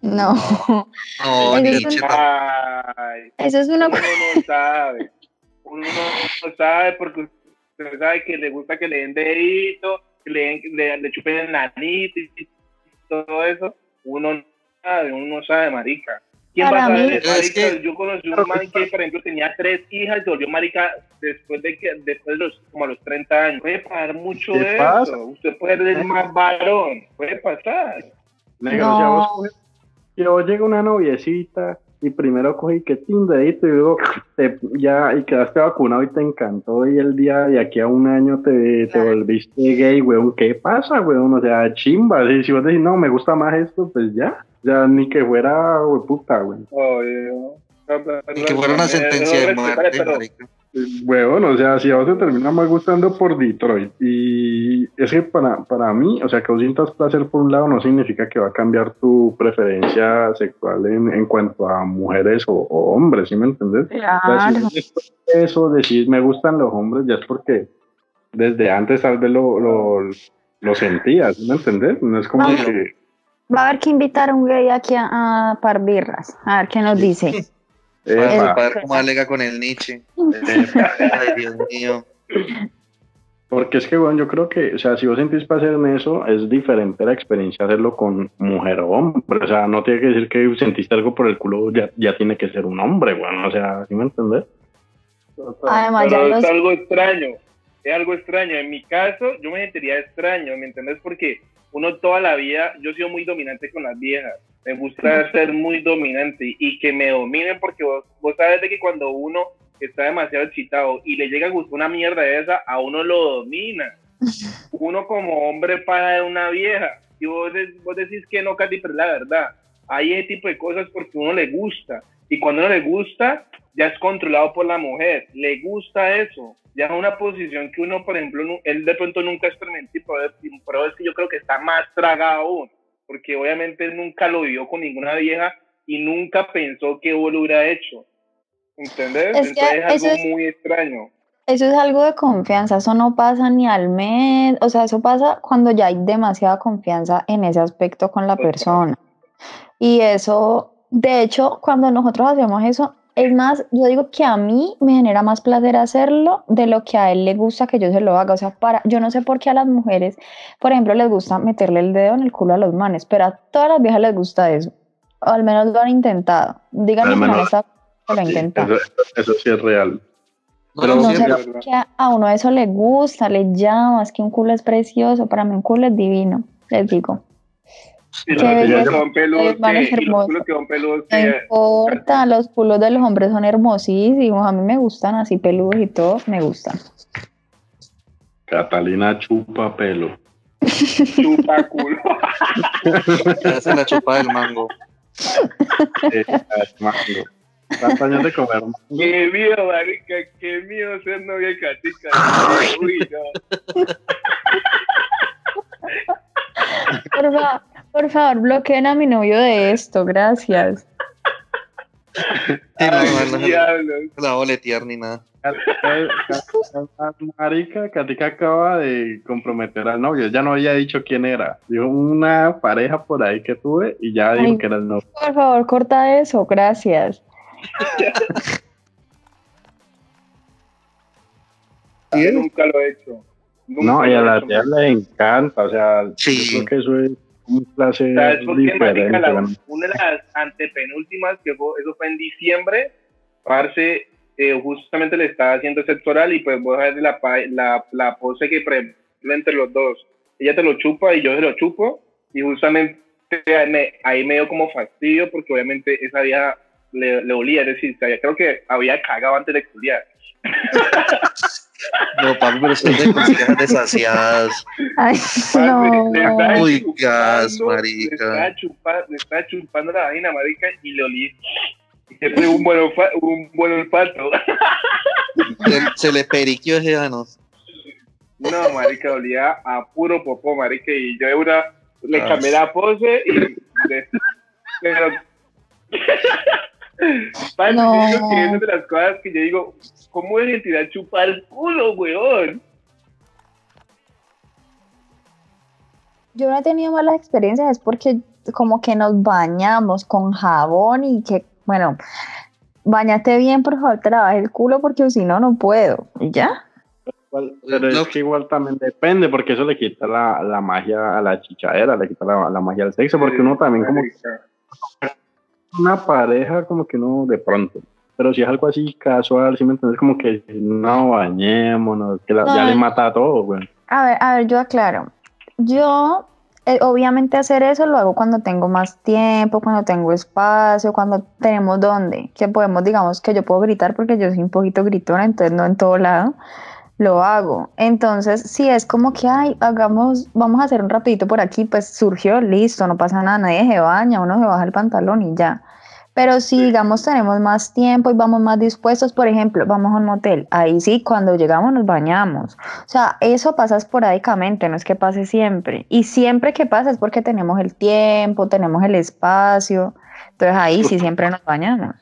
No. No, Eso es Nietzsche, una-. Ay, Eso es una uno no sabe. Uno no sabe porque usted sabe que le gusta que le den dedito, que le, den- le, le chupen el nanito y todo eso. Uno no sabe, uno no sabe, marica. ¿Quién Para va a mí- saber? Es Marica, que- Yo conocí un man que, por ejemplo, tenía tres hijas y se volvió marica después de que, después de los, como a los 30 años. Puede pasar mucho ¿Qué de pasa? eso. Usted puede ser más varón. Puede pasar. No. vos vos llega una noviecita y primero cogí que te un dedito y luego te, ya y quedaste vacunado y te encantó y el día de aquí a un año te, te volviste gay, weón, ¿qué pasa, weón? O sea, chimba, si, si vos decís, no, me gusta más esto, pues ya, ya ni que fuera, we puta, weón. Obvio. Y que fuera una sentencia de muerte, marica. Weón, o sea, si a vos te termina más gustando por Detroit y es que para, para mí, o sea, que vos sientas placer por un lado no significa que va a cambiar tu preferencia sexual en, en cuanto a mujeres o, o hombres, ¿sí me entendés? O sea, si Claro. eso decís me gustan los hombres, ya es porque desde antes tal vez lo, lo, lo sentías, ¿sí me entendés? No es como que... Va a haber que invitar a un gay aquí a, a par birras. A ver qué nos dice. Para ver cómo alega con el Nietzsche. Ay, Dios mío. Porque es que, bueno, yo creo que, o sea, si vos sentís placer en eso, es diferente la experiencia hacerlo con mujer o hombre. O sea, no tiene que decir que sentiste algo por el culo, ya, ya tiene que ser un hombre, bueno, o sea, ¿sí me entendés? Además, ya Pero los- es algo extraño. Es algo extraño. En mi caso, yo me sentiría extraño, ¿me entendés? Porque uno toda la vida, yo he sido muy dominante con las viejas. Me gusta ser muy dominante y que me dominen porque vos, vos sabes de que cuando uno está demasiado excitado y le llega a gustar una mierda de esa, a uno lo domina. Uno como hombre para una vieja. Y vos, de- vos decís que no, Katy, pero es la verdad. Hay ese tipo de cosas porque uno le gusta. Y cuando uno le gusta, ya es controlado por la mujer. Le gusta eso. Ya es una posición que uno, por ejemplo, él de pronto nunca experimentó, y es que yo creo que está más tragado aún. Porque obviamente él nunca lo vivió con ninguna vieja y nunca pensó que vos lo hubiera hecho. ¿Entendés? Es que Entonces es eso algo es- muy extraño. Eso es algo de confianza, eso no pasa ni al mes, o sea, eso pasa cuando ya hay demasiada confianza en ese aspecto con la persona. Y eso, de hecho, cuando nosotros hacemos eso, es más, yo digo que a mí me genera más placer hacerlo de lo que a él le gusta que yo se lo haga. O sea, para, yo no sé por qué a las mujeres, por ejemplo, les gusta meterle el dedo en el culo a los manes, pero a todas las viejas les gusta eso. O al menos lo han intentado. Díganme que no está lo han Sí, intentado. eso, eso sí es real. No, Pero- no, sé por qué a- a uno eso le gusta, le llama, es que un culo es precioso, para mí un culo es divino, les digo. Y Qué los culos belleza. Que son peludos, Los que- culos No importa, los culos de los hombres son hermosísimos, a mí me gustan así peludos y todo, me gustan. Catalina chupa pelo. chupa culo. Hace la chupa del mango. Eh, mango. ¿Cuántos años de comer? Qué miedo, marica, qué miedo ser novia de Catica. Uy, no. Por, fa- por favor, bloqueen a mi novio de esto, gracias. La boletear ni nada. Marica, Katica acaba de comprometer al novio. Ya no había dicho quién era. Dijo una pareja por ahí que tuve y ya dijo Ay. que era el novio. Por favor, corta eso, gracias. Nunca lo he hecho. Nunca No, y a la tía le encanta. O sea, Sí. yo creo que eso es un placer ¿Sabes por qué, marica? La- una de las antepenúltimas, que fue, eso fue en diciembre, parce, eh, justamente le estaba haciendo sexo oral y pues voy a ver la, la, la pose que pre entre los dos. Ella te lo chupa y yo se lo chupo y justamente me- ahí me dio como fastidio porque obviamente esa vieja le, le olía, es decir, sabía- creo que había cagado antes de exfoliar. No, papi, pero es de consejeras desasiadas. Ay, no. Le Uy, chupando, gas, Le marica. estaba, chupando, le estaba chupando la vaina, marica, y le olí. Y se fue un buen, olfa- un buen olfato. Se, se le periquió ese ano. No, marica, olía a puro popó, marica, y yo de una le Ah. cambié la pose y le- pero Parce, No. yo digo que es de las cosas que yo digo, ¿cómo es identidad chupar el culo, weón? Yo no he tenido malas experiencias, es porque como que nos bañamos con jabón y que, bueno, bañate bien, por favor, te lavas el culo porque si no, no puedo. ¿Y ya? Pero No. es que igual también depende, porque eso le quita la, la magia a la chichadera, le quita la, la magia al sexo, porque uno también como. Una pareja, como que no, de pronto. Pero si es algo así casual, si me entiendes, como que no bañémonos, que ya le mata a todo, güey. A ver, a ver, yo aclaro. Yo, eh, obviamente hacer eso lo hago cuando tengo más tiempo, cuando tengo espacio, cuando tenemos dónde, que podemos, digamos, que yo puedo gritar porque yo soy un poquito gritona, entonces no en todo lado lo hago. Entonces, si es como que, ay, hagamos, vamos a hacer un rapidito por aquí, pues surgió, listo, no pasa nada, nadie se baña, uno se baja el pantalón y ya. Pero si, digamos, tenemos más tiempo y vamos más dispuestos, por ejemplo, vamos a un motel, ahí sí, cuando llegamos nos bañamos. O sea, eso pasa esporádicamente, no es que pase siempre. Y siempre que pasa es porque tenemos el tiempo, tenemos el espacio. Entonces ahí sí siempre nos bañamos.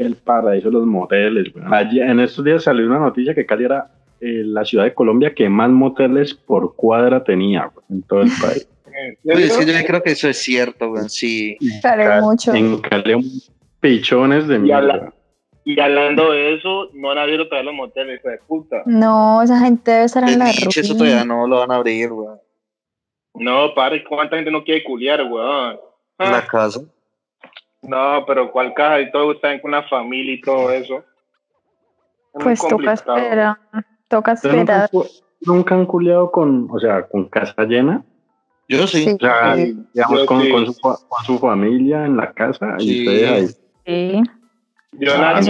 El paraíso de los moteles. Allí, en estos días salió una noticia que Cali era eh, la ciudad de Colombia que más moteles por cuadra tenía en todo el país. yo creo que eso es cierto, sí. Cali mucho. En Cali pichones de mierda. Y hablando de eso, no han abierto todavía los moteles, hijo de puta. No, esa gente debe estar en la ruta. Eso todavía no lo van a abrir, weón. No, padre, ¿cuánta gente no quiere culiar, weón? En la casa. No, pero ¿cuál caja? Y todo está con una familia y todo eso. pues toca esperar. Toca esperar. Nunca, han culiado con, o sea, con casa llena. Yo sí. O sea, digamos, con, Con, su, con, su, familia en la casa y ustedes ahí. Sí. Yo, ah,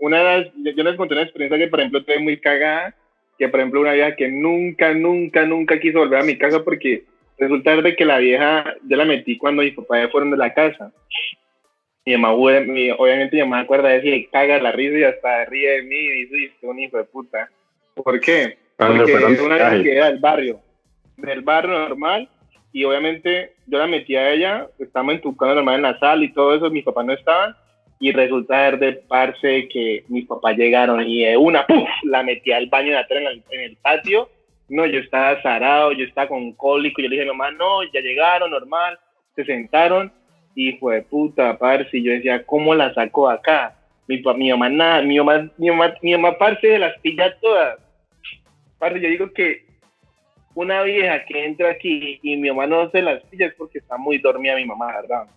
una vez, yo les conté una experiencia que, por ejemplo, estoy muy cagada. Que, por ejemplo, una vieja que nunca, nunca, nunca quiso volver a mi casa porque Resulta de que la vieja, yo la metí cuando mis papás fueron de la casa. Mi mamá, obviamente mi mamá acuerda de decir, caga la risa y hasta ríe de mí y dice, un hijo de puta. ¿Por qué? Porque es una que era del barrio, del barrio normal, y obviamente yo la metí a ella, estamos en tu casa normal en la sala y todo eso, mis papás no estaban, y resulta de parce que mis papás llegaron y de una, ¡puf! la metí al baño de atrás en el patio no, yo estaba zarado, yo estaba con cólico, yo le dije a mi mamá, no, ya llegaron, normal, se sentaron, y fue puta, parce, yo decía, ¿cómo la saco acá? Mi, mi mamá nada, mi mamá, mi mamá, mi mamá, parce, de las pilla todas. Parce, yo digo que una vieja que entra aquí y mi mamá no se las pilla es porque está muy dormida mi mamá, ¿verdad?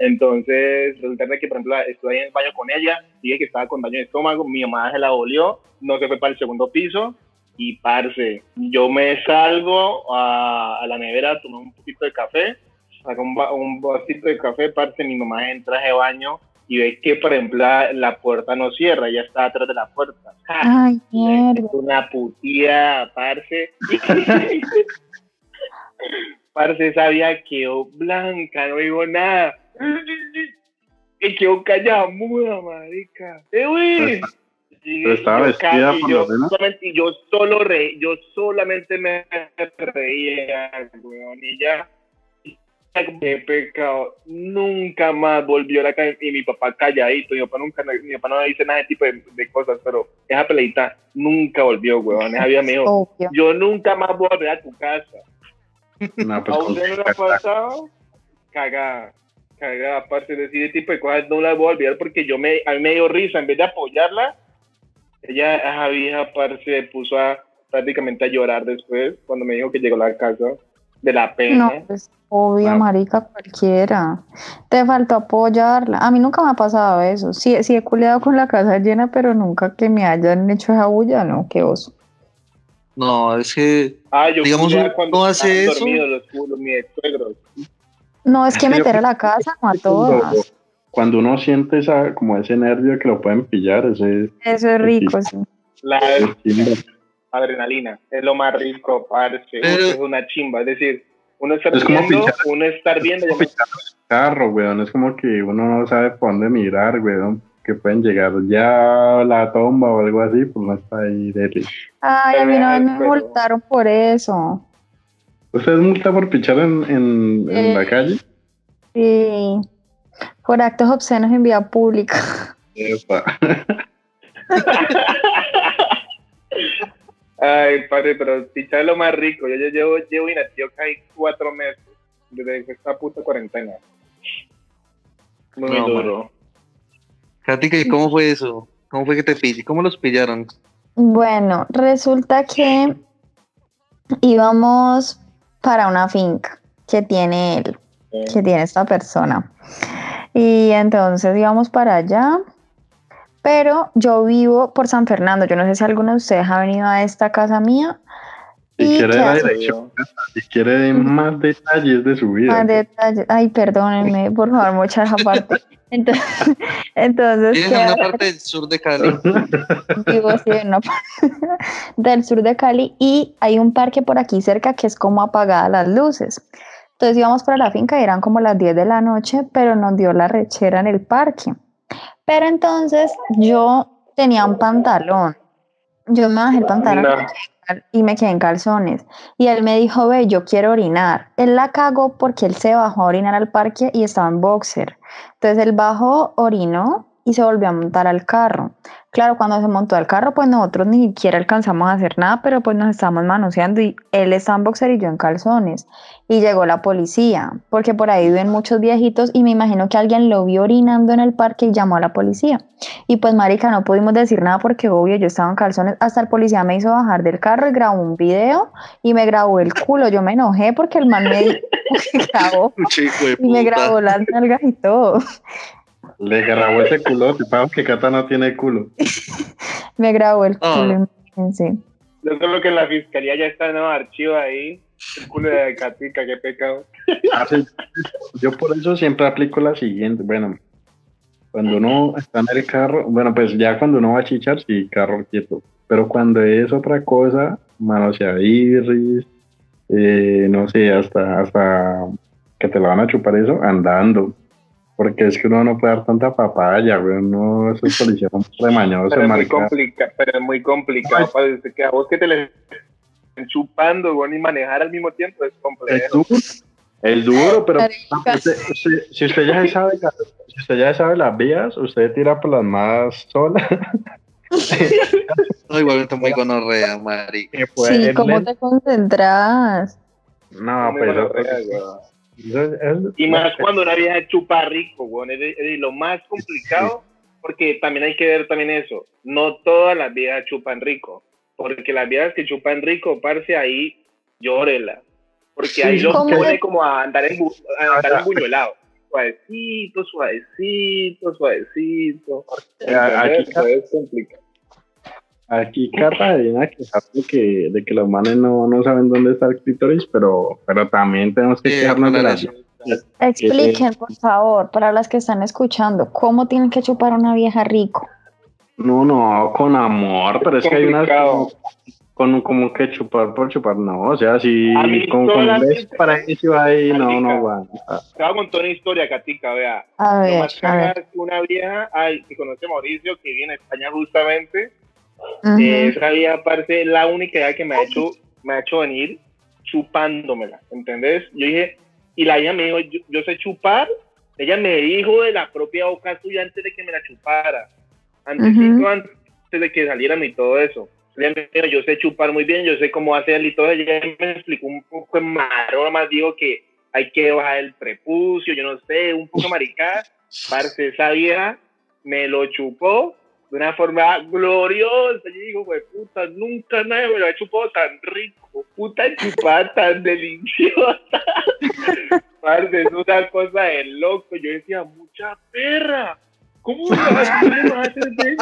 Entonces, resulta que, por ejemplo, estuve ahí en el baño con ella, dije que estaba con daño de estómago, mi mamá se la volvió, no se fue para el segundo piso, y parce, yo me salgo a, la nevera a tomar un poquito de café, saco un, un vasito de café, parce, mi mamá entra de baño y ve que, por ejemplo, la, puerta no cierra, ya está atrás de la puerta. Ay, mierda. Una putía, parce. parce, esa vieja quedó blanca, no digo nada y quedó callada, muda, marica. ¡Eh, güey! Pero estaba vestida por yo, solamente, yo solo re, yo solamente me reía, weón, y ya qué pecado, nunca más volvió a la calle y mi papá calladito, mi papá nunca, mi papá no dice nada de tipo de, cosas, pero esa peleita nunca volvió, weón, esa vida me dijo, yo nunca más voy a volver a tu casa. No, pues, ¿A le ha pasado? Cagada cagada, aparte de ese tipo de cosas no las voy a olvidar porque yo me, a mí me dio risa, en vez de apoyarla, ella, esa vieja, aparte, se puso a, prácticamente a llorar después cuando me dijo que llegó a la casa de la pena. No, pues obvio, marica, cualquiera. Te faltó apoyarla. A mí nunca me ha pasado eso. Sí, sí he culeado con la casa llena, pero nunca que me hayan hecho esa bulla, no, qué oso. No, es que, ah, yo digamos, no hace eso. Dormido, los, mis suegros. No, es que meter a la casa, no a todas. Cuando uno siente esa, como ese nervio que lo pueden pillar, ese, eso es rico, sí. La adrenalina es lo más rico, parce. es una chimba. Es decir, uno estar es viendo, uno estar viendo. Es carro, weón. Es como que uno no sabe por dónde mirar, weón. Que pueden llegar ya a la tomba o algo así, pues no está ahí de Ay, a mí no me multaron por eso. ¿Usted multa por pichar en, en, en la calle? Sí, por actos obscenos en vía pública. Ay, padre, pero pichar es lo más rico. Yo, yo llevo, llevo inactivo casi cuatro meses desde esta puta cuarentena. Muy no, duro. Katy, ¿cómo fue eso? ¿Cómo fue que te pillaron? ¿Cómo los pillaron? Bueno, resulta que íbamos para una finca que tiene él, que tiene esta persona. Y entonces íbamos para allá, pero yo vivo por San Fernando. Yo no sé si alguno de ustedes ha venido a esta casa mía. Si quiere la dirección, si quiere más detalles de su vida. Más detalles. Ay, perdónenme, por favor, muchas aparte. Entonces, entonces en una parte del sur de Cali. Vivo sí, en una parte del sur de Cali y hay un parque por aquí cerca que es como apagada las luces. Entonces íbamos para la finca y eran como las 10 de la noche, pero nos dio la rechera en el parque. Pero entonces yo tenía un pantalón. Yo me bajé el pantalón y me quedé en calzones. Y él me dijo, ve, yo quiero orinar. Él la cagó porque él se bajó a orinar al parque y estaba en boxer. Entonces él bajó, orinó y se volvió a montar al carro. Claro, cuando se montó al carro, pues nosotros ni siquiera alcanzamos a hacer nada, pero pues nos estábamos manoseando y él estaba en boxer y yo en calzones. Y llegó la policía, porque por ahí viven muchos viejitos y me imagino que alguien lo vio orinando en el parque y llamó a la policía. Y pues marica, no pudimos decir nada porque obvio yo estaba en calzones. Hasta el policía me hizo bajar del carro y grabó un video y me grabó el culo. Yo me enojé porque el man me grabó y me grabó las nalgas y todo. Le grabó ese culo, para que Cata no tiene culo. Me grabó el culo, sí. Yo creo que en la fiscalía ya está en el archivo ahí. El culo de Catica, qué pecado. Ah, Yo por eso siempre aplico la siguiente. Bueno, cuando uno está en el carro, bueno, pues ya cuando uno va a chichar, sí, carro quieto. Pero cuando es otra cosa, mano sea iris, eh, no sé, hasta, hasta que te lo van a chupar eso, andando. Porque es que uno no puede dar tanta papaya, güey. No, esos policías son remañados. Pero, es muy complica, pero es muy complicado. Parece que a vos que te le estén chupando, güey, y manejar al mismo tiempo es complejo. Es duro, pero si, usted ya sabe, si usted ya sabe las vías, usted tira por las más solas. no, igualmente muy gonorrea, Mari. Sí, ¿cómo te concentras? No, pero y más cuando una vieja chupa rico, bueno, es, lo más complicado, porque también hay que ver también eso. No todas las viejas chupan rico, porque las viejas que chupan rico, parce, ahí llórela. Porque ahí lo pone como a andar en, a andar buñuelado. Suavecito, suavecito, suavecito. Aquí, es complicado. Aquí Cata viene que que, de que los manes no, no saben dónde está el clítoris, pero, pero también tenemos que quedarnos de la Expliquen, por favor, para las que están escuchando, ¿cómo tienen que chupar una vieja rico? No, no, con amor, pero es, que hay unas con como que chupar por chupar, no, o sea, si con, con un beso para eso ahí, no, no va. Te voy a contar una historia, Catica, vea. A ver, a ver. Una vieja, ay, que conoce a Mauricio, que viene a España justamente, esa vieja aparte la única que me ha hecho, me ha hecho venir chupándomela, ¿entendés? Yo dije, y la ella me dijo, yo, sé chupar, ella me dijo de la propia boca suya antes de que me la chupara, antes, antes de que saliera y todo eso. Ella me dijo, yo sé chupar muy bien, yo sé cómo hacer y todo, ella me explicó un poco en más dijo que hay que bajar el prepucio, yo no sé, un poco maricada, parce, esa vieja me lo chupó de una forma gloriosa. Yo digo, güey, puta, nunca nadie me lo ha chupado tan rico, puta chupada tan deliciosa. Parce, es una cosa de loco. Yo decía, mucha perra. ¿Cómo me vas a hacer venir?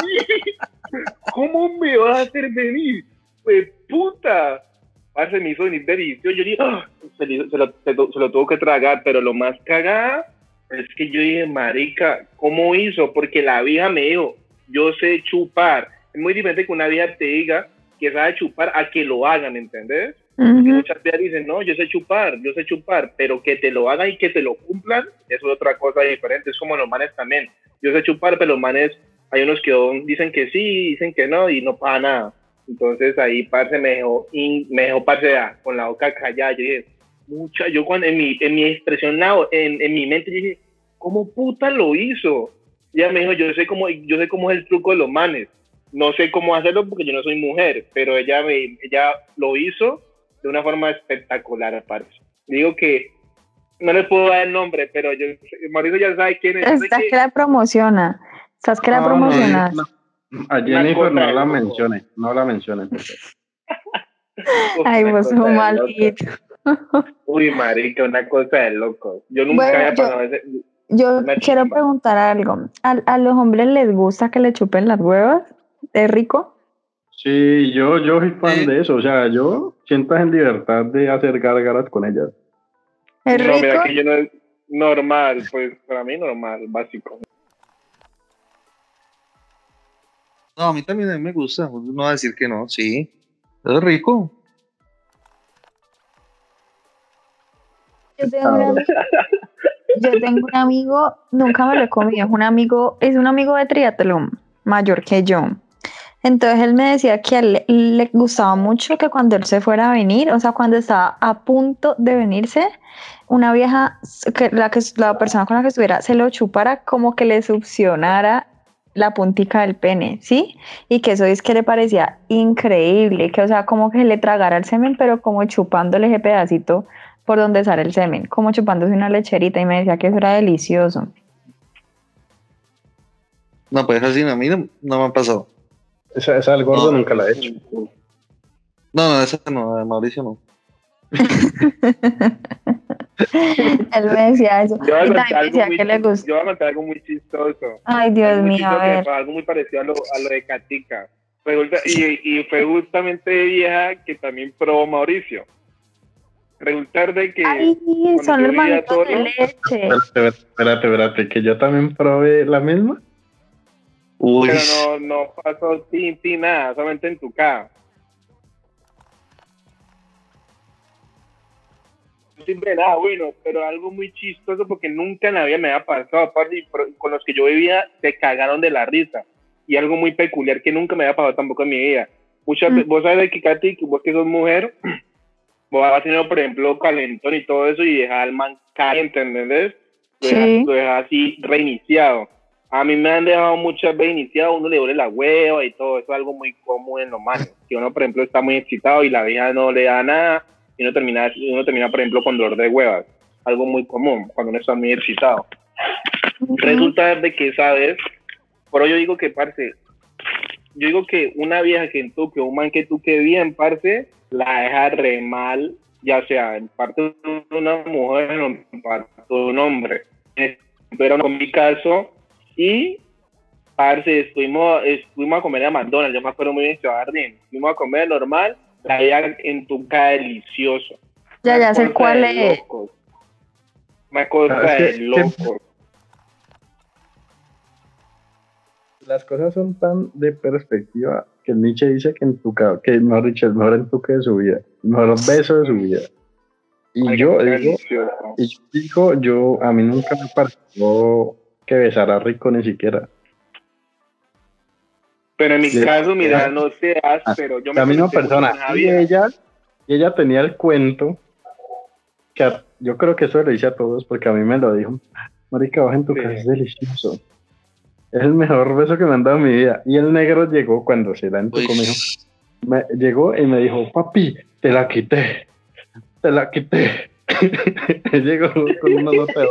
¿Cómo me vas a hacer venir? Pues puta. Parce, me hizo venir delicioso. Yo dije, ah", se, lo, se, lo, tuvo que tragar, pero lo más cagada es que yo dije, marica, ¿cómo hizo? Porque la vieja me dijo, yo sé chupar. Es muy diferente que una vieja te diga que sabe chupar a que lo hagan, ¿entendés? muchas viejas dicen, no, yo sé chupar, yo sé chupar, pero que te lo hagan y que te lo cumplan, eso es otra cosa diferente. Es como los manes también. Yo sé chupar, pero los manes, hay unos que dicen que sí, dicen que no, y no pasa nada. Entonces ahí, parce, me dejó, me dejó parce, con la boca callada. Yo dije, mucha, yo cuando en mi, en mi expresión, en, en mi mente, dije, ¿cómo puta lo hizo? Ella me dijo, yo sé cómo, yo sé cómo es el truco de los manes. No sé cómo hacerlo porque yo no soy mujer, pero ella, me, ella lo hizo de una forma espectacular, aparte. Digo que no le puedo dar el nombre, pero yo, Mauricio ya sabe quién es. Estás que, la promociona. Estás que la promociona. a Jennifer no la mencione, no la mencione. Ay, vos sos maldito. Uy, marica, una cosa de loco. Yo nunca había pasado ese... Yo quiero preguntar algo. ¿A, ¿A, los hombres les gusta que le chupen las huevas? ¿Es rico? Sí, yo, yo soy fan de eso. O sea, yo siento en libertad de hacer gárgaras con ellas. ¿Es no, rico? mira que yo no es normal, pues para mí normal, básico. No, a mí también me gusta. No va a decir que no, sí. Es rico. Yo tengo, un amigo, yo tengo un amigo, nunca me lo he comido, es un amigo, es un amigo de triatlón, mayor que yo. Entonces él me decía que a él le gustaba mucho que cuando él se fuera a venir, o sea, cuando estaba a punto de venirse, una vieja, que la, que, la persona con la que estuviera, se lo chupara como que le succionara la puntica del pene, ¿sí? Y que eso es que le parecía increíble, que o sea, como que le tragara el semen, pero como chupándole ese pedacito por donde sale el semen, como chupándose una lecherita y me decía que eso era delicioso. No, pues así a mí no, no me ha pasado. Esa, esa del gordo no. nunca la he hecho. No, no, esa no, de Mauricio no. Él me decía eso. Yo voy, a también decía muy, que le gustó. yo voy a contar algo muy chistoso. Ay, Dios mío, a ver. fue algo muy parecido a lo, a lo de Katica. Resulta, y, y fue justamente vieja que también probó Mauricio. Resulta de que. Ay, cuando son yo los vivía manitos solo- de leche. Espérate, espérate, espérate, que yo también probé la misma. Uy, Pero no, no pasó sin, sin nada, solamente en tu casa. Siempre nada bueno, pero algo muy chistoso porque nunca en la vida me había pasado. Aparte, con los que yo vivía se cagaron de la risa. Y algo muy peculiar que nunca me había pasado tampoco en mi vida. Muchas Mm. veces, vos sabes de que Katy, que vos que sos mujer, vos has tenido, por ejemplo, calentón y todo eso y dejar al man caliente, ¿entendés? Lo Sí. dejas, lo dejas así reiniciado. A mí me han dejado muchas veces iniciado, uno le duele la hueva y todo, eso es algo muy común en los manos. Que uno, por ejemplo, está muy excitado y la vieja no le da nada y uno termina, uno termina por ejemplo, con dolor de huevas. Algo muy común cuando uno está muy excitado. Resulta de que, ¿sabes? Pero yo digo que, parce, yo digo que una vieja que toque, un man que toque bien, parce, la deja re mal, ya sea en parte de una mujer o en parte de un hombre. Pero no en mi caso, y, parce, estuvimos, estuvimos a comer a McDonald's, yo me acuerdo muy bien de Jardín, fuimos a comer normal, la veía en tu delicioso. Ya, ya sé cuál es. Una cosa Ah, de locos. Las cosas son tan de perspectiva que Nietzsche dice que en tu que mejor dicho, el mejor entuque de su vida, el mejor beso de su vida. Y Ay, yo digo, y yo digo, yo a mí nunca me pareció que besara rico ni siquiera. Pero en mi Sí. caso, mira, no seas, pero yo me la misma persona. Y ella, y ella tenía el cuento que a- yo creo que eso le dice a todos porque a mí me lo dijo. Marica, baja en tu Sí. casa, es delicioso. Es el mejor beso que me han dado en mi vida. Y el negro llegó cuando se la entucó, me dijo, me- llegó y me dijo, papi, te la quité, te la quité. Él llegó con una nota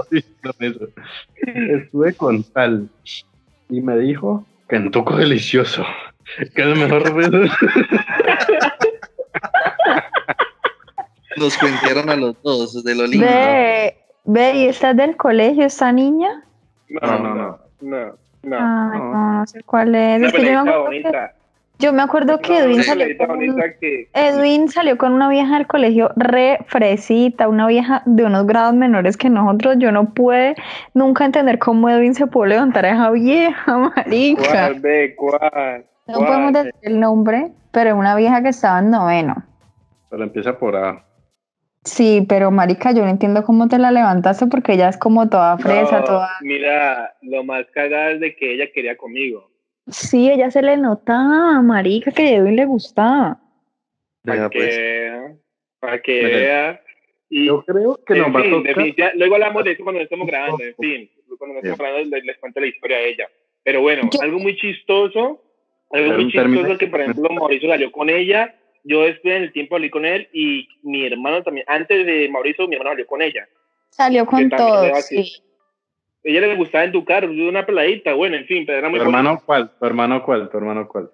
de eso. Estuve con tal y me dijo que entuco delicioso, que es el mejor beso. Los cuentearon a los dos, de lo lindo. Ve, ve, ¿y estás del colegio esta niña? No, No, no, no, no, no. no. Ay, no. no, no sé cuál es. Es que yo me acuerdo que, bonita. yo me acuerdo que Edwin salió con que... Edwin salió con una vieja del colegio re fresita, una vieja de unos grados menores que nosotros. Yo no pude nunca entender cómo Edwin se pudo levantar a esa vieja, marica. ¿Cuál, ve, cuál? No cuál? podemos decir el nombre, pero una vieja que estaba en noveno. Pero empieza por A. Sí, pero marica, yo no entiendo cómo te la levantaste porque ella es como toda fresa, No, toda... Mira, lo más cagada es de que ella quería conmigo. Sí, ella se le notaba, marica, que Edwin le gustaba. Para pues. que, para que vea. Y, Yo creo que nos va a fin, definitiva- luego hablamos de eso cuando estemos grabando, en fin. Cuando nos estemos grabando les, les cuento la historia de ella. Pero bueno, Yo- algo muy chistoso, algo muy chistoso que, por ejemplo, Mauricio salió con ella, yo después en el tiempo salí con él y mi hermano también, antes de Mauricio, mi hermano salió con ella. Salió con Que también le todo, va así. sí. Ella le gustaba entucar, una peladita, bueno, en fin, pero era ¿Tu muy hermano cuál? ¿Tu hermano cuál? ¿Tu hermano cuál?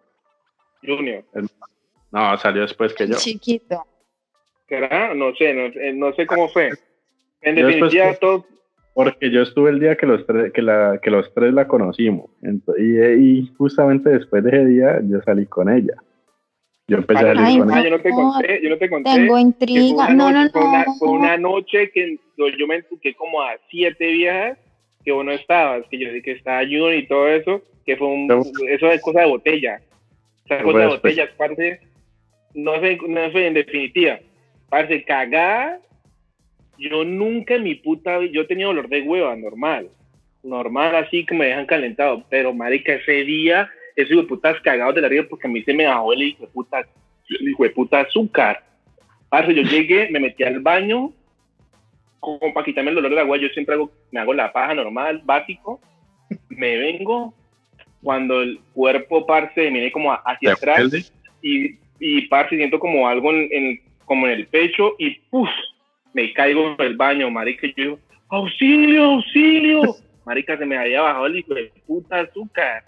Junior. No, salió después que yo. Chiquito. ¿Será? No sé, no, no sé cómo fue. En definitiva, todo, porque yo estuve el día que los tres, que la, que los tres la conocimos. y, justamente después de ese día yo salí con ella. Yo empecé a salir con ella. Yo no te conté, yo no te conté. Tengo intriga. no, no, no. Fue una, fue una, noche que yo me entuqué como a siete viejas que vos no estabas, que yo dije que estaba Jun y todo eso, que fue un, eso es cosa de botella. O sea, cosa de botella, parce, no sé, no sé en definitiva. Parce, cagada yo nunca en mi puta vida, yo tenía dolor de hueva, normal. Normal, así que me dejan calentado. Pero, marica, ese día, ese hijo de putas cagados de la porque a mí se me bajó el hijo de puta, el hijo de puta azúcar. Parce, yo llegué, me metí al baño, como para quitarme el dolor de la hueva, yo siempre hago, me hago la paja normal, básico. Me vengo, cuando el cuerpo, parce, me viene como hacia atrás. Y, y, parce, siento como algo en, como en el pecho y ¡puf! me caigo en el baño, marica, yo digo, auxilio, auxilio. Marica, se me había bajado el hijo de puta azúcar.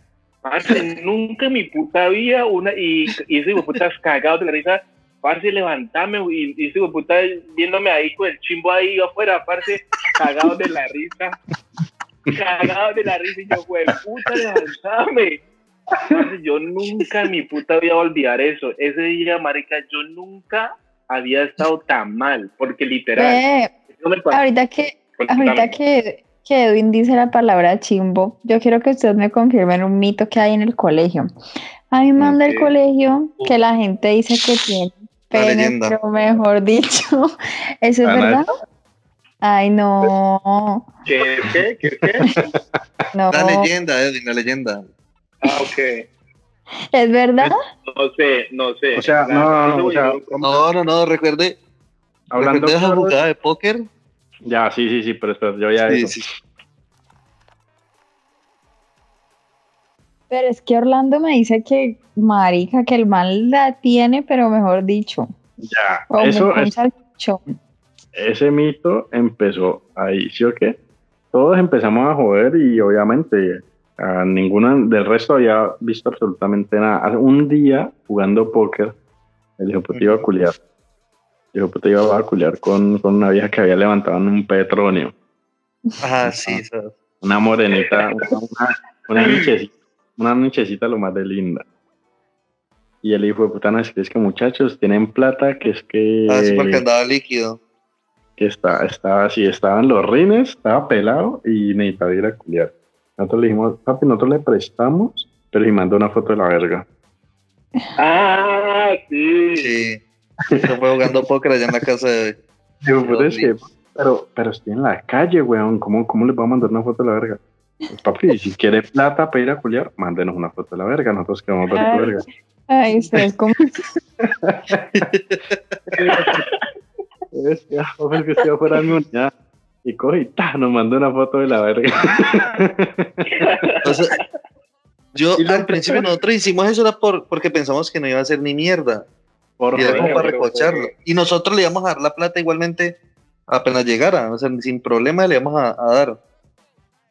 Parce, nunca en mi puta vida una, y, y ese puta cagado de la risa, parce, levantame, y, y ese puta viéndome ahí con el chimbo ahí afuera, parce, cagado de la risa. Cagado de la risa, y yo, güey, puta, levantame. Parce, yo nunca en mi puta vida voy a olvidar eso. Ese día, marica, yo nunca había estado tan mal, porque literal. ahorita que, ahorita que, que, Edwin dice la palabra chimbo, yo quiero que ustedes me confirmen un mito que hay en el colegio. A mí me manda el colegio que la gente dice que tiene pene, pero mejor dicho, ¿eso es verdad? Ay, no. ¿Qué? ¿Qué? ¿Qué? ¿Qué? No. La leyenda, Edwin, la leyenda. Ah, ok. ¿Es verdad? No sé, no sé. O sea, no, no, no, no, no, no, recuerde. Hablando de esa jugada de póker. Ya, sí, sí, sí, pero espera, yo ya sí, Sí. Pero es que Orlando me dice que, marica, que el mal la tiene, pero mejor dicho. Ya, eso es, Ese mito empezó ahí, ¿sí o qué? Todos empezamos a joder y obviamente a ninguna del resto había visto absolutamente nada. Un día jugando póker, el hijo puta iba a culiar. El hijo puta iba a culiar con, con, una vieja que había levantado en un petronio. Ah, sí, Una morenita, una, una, nichecita, una nichecita lo más de linda. Y el hijo de puta no es que es que muchachos tienen plata, que es que. Ah, sí, porque andaba líquido. Que está, estaba así, estaban los rines, estaba pelado y necesitaba ir a culiar. Nosotros le dijimos, papi, nosotros le prestamos, pero y mandó una foto de la verga. Ah, sí. Sí. Se fue jugando póker allá en la casa de. Digo, pues pero, pero estoy en la calle, weón. ¿Cómo, ¿Cómo le va a mandar una foto de la verga? Pues, papi, si quiere plata para ir a culiar, mándenos una foto de la verga. Nosotros queremos ver tu verga. Ay, es como. es que, es que estoy afuera de ya y coge y ta, nos mandó una foto de la verga. yo al principio nosotros hicimos eso era por, porque pensamos que no iba a ser ni mierda. Por y era como para recocharlo. Y nosotros le íbamos a dar la plata igualmente apenas llegara, o sea, sin problema le íbamos a, dar.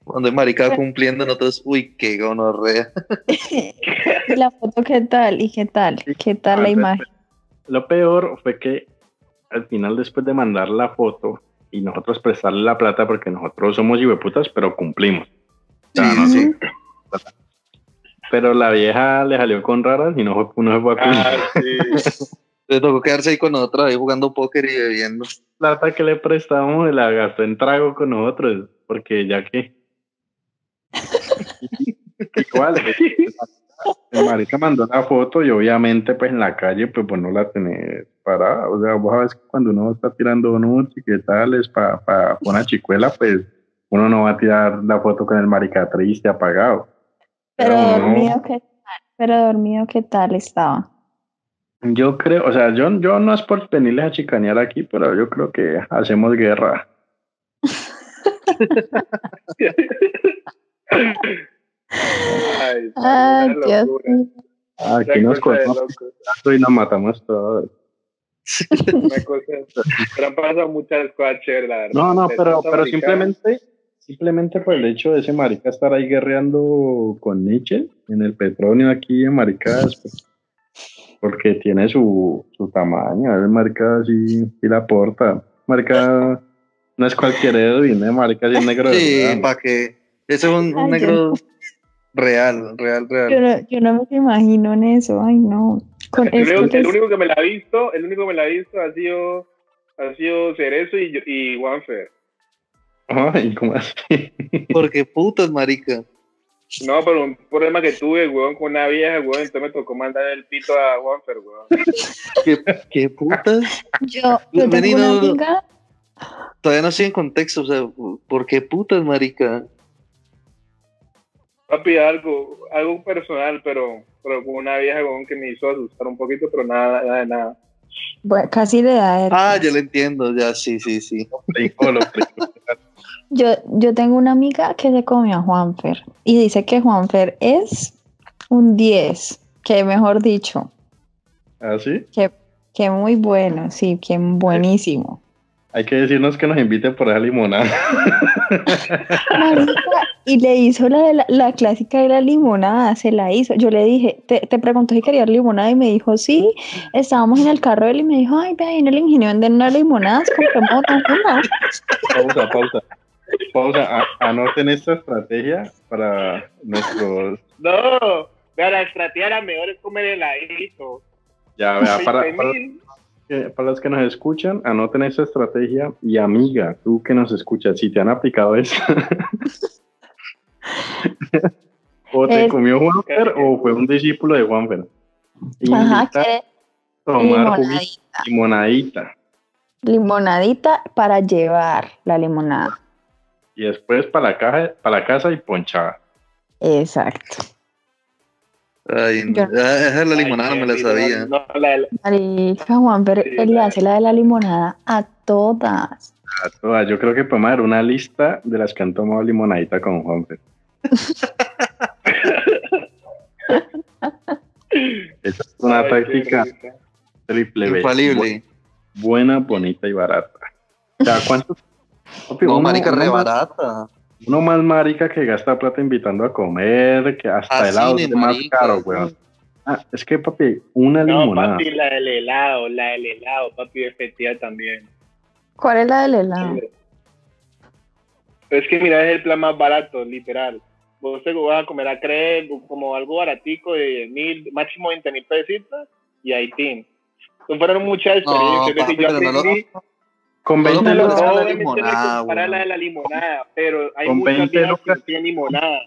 Cuando el marica cumpliendo, nosotros, uy, qué gonorrea. la foto, ¿qué tal? ¿Y qué tal? ¿Qué tal la imagen? Lo peor fue que al final, después de mandar la foto, y nosotros prestarle la plata porque nosotros somos putas, pero cumplimos. sí, Pero la vieja le salió con raras y no, no se fue a ah, Le tocó quedarse ahí con nosotros, ahí jugando póker y bebiendo. Plata que le prestamos la gastó en trago con nosotros, porque ya que. Igual, el marica mandó la foto y obviamente pues en la calle pues vos no la tenés parada. O sea, vos sabes que cuando uno está tirando nudes y qué tal es para pa, una chicuela pues uno no va a tirar la foto con el marica triste apagado. Pero, dormido qué tal, pero dormido qué tal estaba. Yo creo, o sea, yo, yo no es por venirles a chicanear aquí, pero yo creo que hacemos guerra. Ay, Dios. Aquí nos cortamos y nos matamos todos. Una cosa, pero muchas cosas chéveres, la verdad. No, no, pero, pero simplemente, simplemente por el hecho de ese marica estar ahí guerreando con Nietzsche en el petróleo aquí en Maricas, pues, Porque tiene su, su tamaño, es marca así y la porta. Marca no es cualquier Edwin, ¿eh? Marca así negro. Sí, para que. Ese es un, un negro real, real, real. Yo no, yo no me imagino en eso, ay no. Con el, único, el único que me la ha visto, el único que me la ha visto ha sido, ha sido Cerezo y, y Juanfer. Ay, ¿cómo así? Porque putas, marica. No, pero un problema que tuve, weón, con una vieja, weón, entonces me tocó mandar el pito a Juanfer, weón. ¿Qué, qué putas? Yo, yo tengo una amiga. Todavía no estoy en contexto, o sea, ¿por qué putas, marica? Papi, algo, algo personal, pero, pero con una vieja, weón, que me hizo asustar un poquito, pero nada, nada de nada. Bueno, casi de edad. Ah, ya lo entiendo, ya, sí, sí, sí. Yo, yo tengo una amiga que se comió a Juanfer y dice que Juanfer es un 10, que mejor dicho. ¿Ah, sí? Que, que muy bueno, sí, que buenísimo. Hay que decirnos que nos inviten por esa limonada. Marica, y le hizo la, la, la, clásica de la limonada, se la hizo. Yo le dije, te, te preguntó si quería limonada y me dijo, sí. Estábamos en el carro él y me dijo, ay, ve ahí en el ingenio venden una limonada, compramos una. Pausa, pausa. Pausa, anoten esta estrategia para nuestros. No, vea, la estrategia la mejor es comer heladito. Ya, vea, para, para, para los que nos escuchan, anoten esa estrategia y amiga, tú que nos escuchas, si te han aplicado eso. o te Es- comió Juanfer o fue un discípulo de Juanfer. Ajá, tomar juguito, limonadita. limonadita. Limonadita para llevar la limonada. Y después para la, caja, para la casa y ponchada. Exacto. Ay, no, Yo- ah, esa de la limonada no me la sabía. No, la, la- Marica, Juanfer Sí, él le hace la de la limonada a todas. A todas. Yo creo que podemos dar una lista de las que han tomado limonadita con Juanfer. Esa es una Ay, táctica triple B. Infalible. Buena, bonita y barata. O sea, ¿cuántos? No, uno- marica, uno re más- barata. Uno más marica que gasta plata invitando a comer, que hasta A helado cine, es más marica. caro, weón. Ah, es que, papi, una No, limonada. papi, la del helado, la del helado, papi, efectiva también. ¿Cuál es la del helado? Es que mira, es el plan más barato, literal. Vos te vas a comer a creer como algo baratico de mil, máximo 20 mil pesitos y ahí tin. Son fueron muchas No, experiencias. decir, papi, yo pero no lo- aprendí, Con No lo 20 me lucas, la no que limonada, comparar la de la limonada, pero hay Con muchas 20 viejas que lucas. no tienen limonada.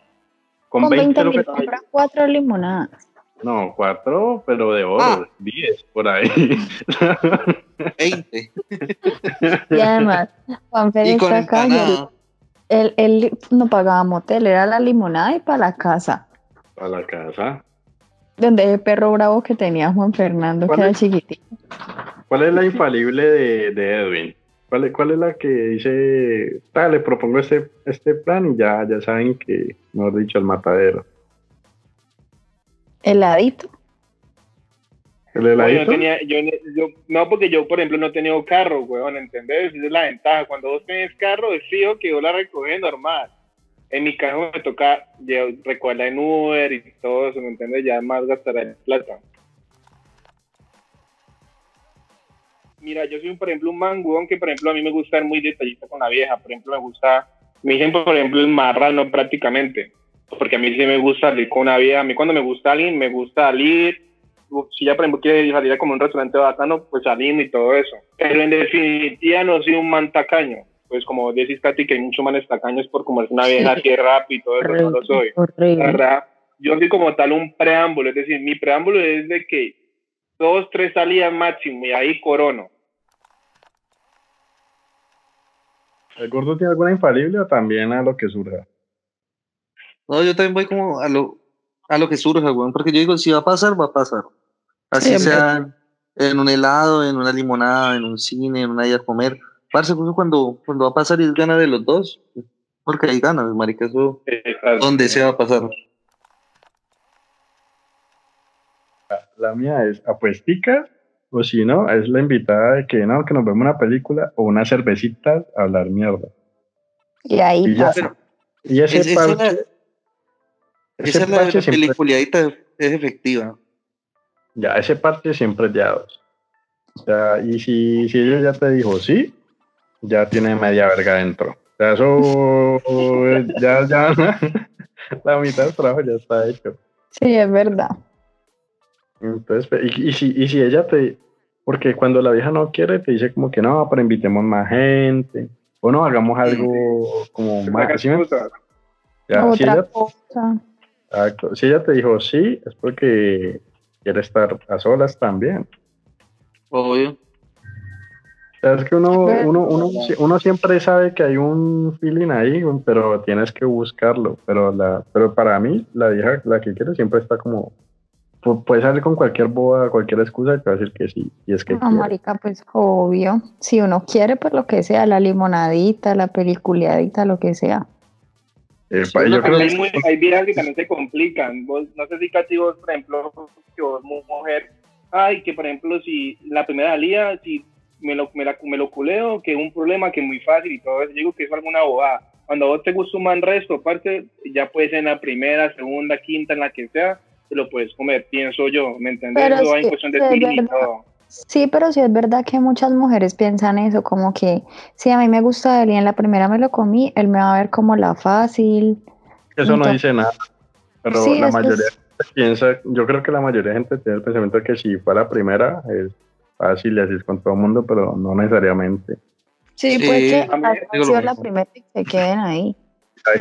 con Con 20 20 mil lucas. compra cuatro limonadas. No, cuatro, pero de oro, Ah. 10 por ahí. 20. Y además, está acá y él, él, no pagaba motel, era la limonada y para la casa. a la casa. Donde ese perro bravo que tenía Juan Fernando, que ¿Cuál era es? chiquitito. ¿Cuál es la infalible de, de Edwin? ¿Cuál es, ¿Cuál es la que dice, "Ta, le propongo este, este plan y ya, ya saben que, mejor dicho, el matadero? Heladito. ¿El No, yo heladito? no, tenía, yo, yo- no, porque yo, por ejemplo, no he tenido carro, weón, ¿entendés? Esa es la ventaja. Cuando vos tenés carro, es fijo que yo la recoges normal. En mi caso me toca recogerla en Uber y todo eso, ¿me entiendes? Ya más gastará en plata. Mira, yo soy, por ejemplo, un man, weón, que, por ejemplo, a mí me gusta ser muy detallista con la vieja. Por ejemplo, me gusta, me dicen, por ejemplo, el marrano prácticamente. Porque a mí sí me gusta salir con una vieja. A mí cuando me gusta alguien, me gusta salir, si ya por ejemplo quiere salir a como un restaurante bacano, pues salimos y todo eso. Pero en definitiva no soy un man tacaño. Pues como decís, Katy, que hay muchos manes tacaños por como es una vieja que rápido y todo eso, no lo soy. La Horrible. verdad, yo soy como tal un preámbulo, es decir, mi preámbulo es de que dos, tres salidas máximo y ahí corono. ¿El gordo tiene alguna infalible o también a lo que surja? No, yo también voy como a lo, a lo que surja, weón. Porque yo digo, si va a pasar, va a pasar. Así Siempre. sea en un helado, en una limonada, en un cine, en una ida a comer. Parce, pues, cuando, cuando va a pasar y es gana de los dos. Porque hay ganas, marica. Eso, donde se va a pasar. La mía es apuesticas o si no, es la invitada de que no, que nos vemos una película o una cervecita a hablar mierda. Y ahí Y ya. pasa. Y ese Es- esa es la- parche, ese Esa es la, la es efectiva. Ya ese parte siempre es de a dos. O sea, y si, si ella ya te dijo sí, ya tiene media verga dentro. O sea, eso ya, ya, la mitad del trabajo ya está hecho. Sí, es verdad. Entonces, y, si, y si ella te, porque cuando la vieja no quiere, te dice como que no, pero invitemos más gente, o no, hagamos algo como más. ¿sí ya, Otra si ella, cosa. Exacto. Si ella te dijo sí, es porque quiere estar a solas también. Obvio. Es que uno, uno, uno, uno, siempre sabe que hay un feeling ahí, pero tienes que buscarlo. Pero la, pero para mí, la vieja, la que quiere, siempre está como. Puede salir con cualquier boda, cualquier excusa y te va a decir que sí. Y es que. No, marica, pues obvio. Si uno quiere, pues lo que sea, la limonadita, la peliculeadita, lo que sea. Eh, yo creo hay, muy, hay vidas que también se complican. no sé si casi vos, por ejemplo, que vos, mujer, ay, que por ejemplo, si la primera salida, si me lo, me, la, me lo culeo, que es un problema que es muy fácil y todo eso, digo que es alguna bobada. Cuando a vos te gusta un man resto, aparte, ya puede ser en la primera, segunda, quinta, en la que sea, te lo puedes comer, pienso yo, ¿me entendés? Pero hay cuestión de y todo. Sí, pero sí es verdad que muchas mujeres piensan eso, como que si a mí me gusta él y en la primera me lo comí, él me va a ver como la fácil. Eso no dice nada, pero la mayoría piensa, yo creo que la mayoría de gente tiene el pensamiento de que si fue la primera es fácil y así es con todo el mundo, pero no necesariamente. Sí, puede que sido la primera y se queden ahí.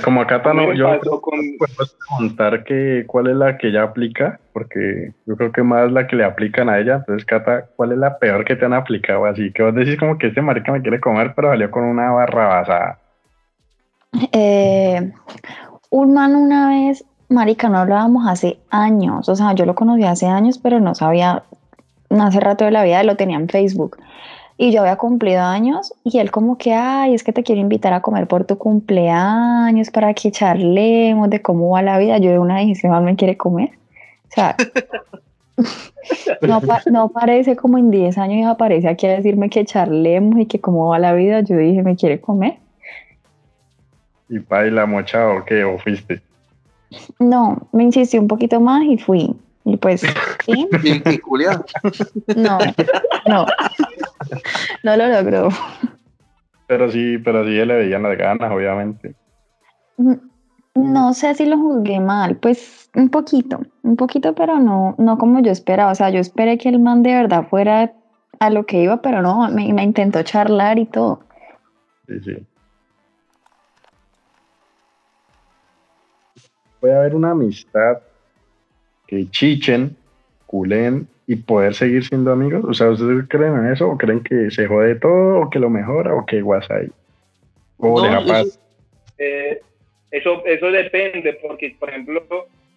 Como acá no, yo puedo preguntar que, cuál es la que ella aplica, porque yo creo que más la que le aplican a ella. Entonces, Cata, ¿cuál es la peor que te han aplicado? Así que vos decís como que este marica me quiere comer, pero salió con una barra basada. Eh, un man una vez, marica, no hablábamos hace años, o sea, yo lo conocí hace años, pero no sabía, hace rato de la vida lo tenía en Facebook y yo había cumplido años y él como que, ay, es que te quiero invitar a comer por tu cumpleaños para que charlemos de cómo va la vida. Yo de una dije, me quiere comer. O sea, no, no parece como en 10 años y aparece aquí a decirme que charlemos y que cómo va la vida. Yo dije, me quiere comer. ¿Y baila mocha o qué? ¿O fuiste? No, me insistí un poquito más y fui. Y pues, ¿sí? ¿Y, Julián? No, no. No lo logró. Pero sí, pero sí le veían las ganas, obviamente. Mm, no sé si lo juzgué mal, pues un poquito, un poquito, pero no, no como yo esperaba. O sea, yo esperé que el man de verdad fuera a lo que iba, pero no, me, me intentó charlar y todo. Sí, sí. Puede haber una amistad que chichen, culen y poder seguir siendo amigos? O sea, ¿ustedes creen en eso o creen que se jode todo o que lo mejora o que ahí? O deja paz. Eh, eso, eso depende, porque, por ejemplo,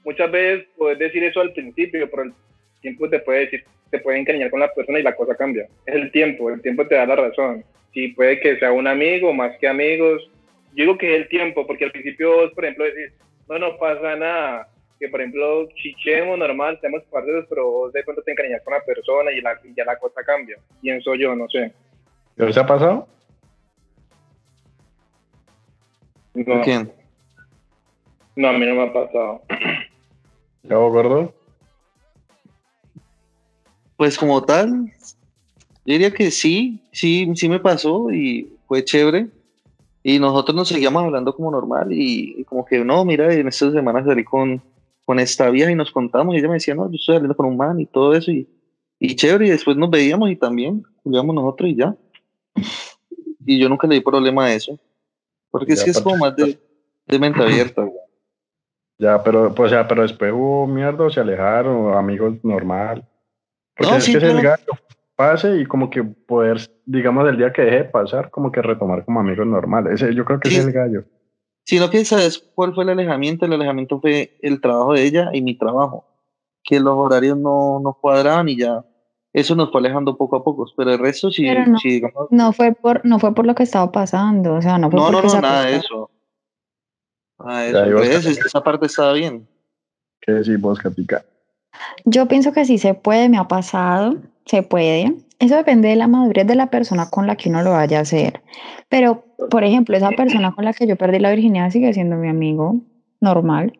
muchas veces puedes decir eso al principio, pero el tiempo te puede decir, te puede encariñar con la persona y la cosa cambia. Es el tiempo, el tiempo te da la razón. Si puede que sea un amigo más que amigos, yo digo que es el tiempo, porque al principio, por ejemplo, decir, no, no pasa nada, que por ejemplo chichemos normal, seamos parceros, pero de pronto te encariñas con la persona y, la, ya la cosa cambia. Pienso yo, no sé. ¿Qué se ha pasado? No. ¿Quién? No, a mí no me ha pasado. ¿Ya gordo? Pues como tal, yo diría que sí, sí, sí me pasó y fue chévere. Y nosotros nos seguíamos hablando como normal y, como que no, mira, en estas semanas salí con, con esta vieja y nos contamos y ella me decía, no, yo estoy saliendo con un man y todo eso y, y chévere y después nos veíamos y también jugábamos nosotros y ya. Y yo nunca le di problema a eso. Porque es que es como más de, de mente abierta. Ya, pero, pues, ya, pero después hubo mierda, o se alejaron, amigos normal. Porque es que es el gallo, pase y como que poder, digamos, el día que deje de pasar, como que retomar como amigos normales. Ese, yo creo que es el gallo. Sino que sabes cuál fue el alejamiento, el alejamiento fue el trabajo de ella y mi trabajo, que los horarios no, no cuadraban y ya eso nos fue alejando poco a poco, pero el resto sí, no, digamos, no fue por no fue por lo que estaba pasando, o sea, no fue No, no, no, nada de eso. Nada de eso, esa parte estaba bien. ¿Qué decís vos, Capica? Yo pienso que sí se puede, me ha pasado, se puede. Eso depende de la madurez de la persona con la que uno lo vaya a hacer. Pero, por ejemplo, esa persona con la que yo perdí la virginidad sigue siendo mi amigo normal.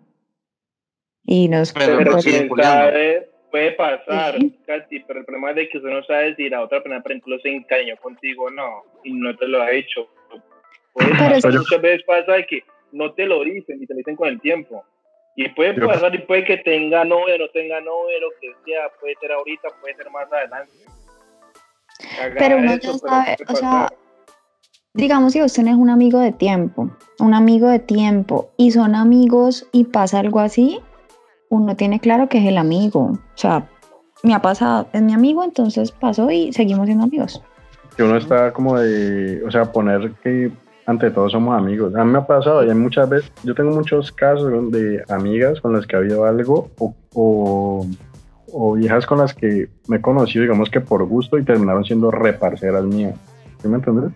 Y nos... Pero, pero, quién sabe, Puede pasar, Katy, pero el problema es de que usted no sabe si la otra persona, por ejemplo, se encariñó contigo o no, y no te lo ha hecho. muchas veces pasa de que no te lo dicen y te lo dicen con el tiempo. Y puede pasar y puede que tenga novia, no tenga novia, lo que sea, puede ser ahorita, puede ser más adelante. pero uno ya sabe, o sea, digamos si usted es un amigo de tiempo, un amigo de tiempo, y son amigos y pasa algo así, uno tiene claro que es el amigo. O sea, me ha pasado, es mi amigo, entonces pasó y seguimos siendo amigos. Que uno está como de, o sea, poner que ante todo somos amigos. A mí me ha pasado y hay muchas veces, yo tengo muchos casos de amigas con las que ha habido algo o, o, viejas con las que me he conocido, digamos que por gusto y terminaron siendo reparceras mías. ¿Sí me entiendes?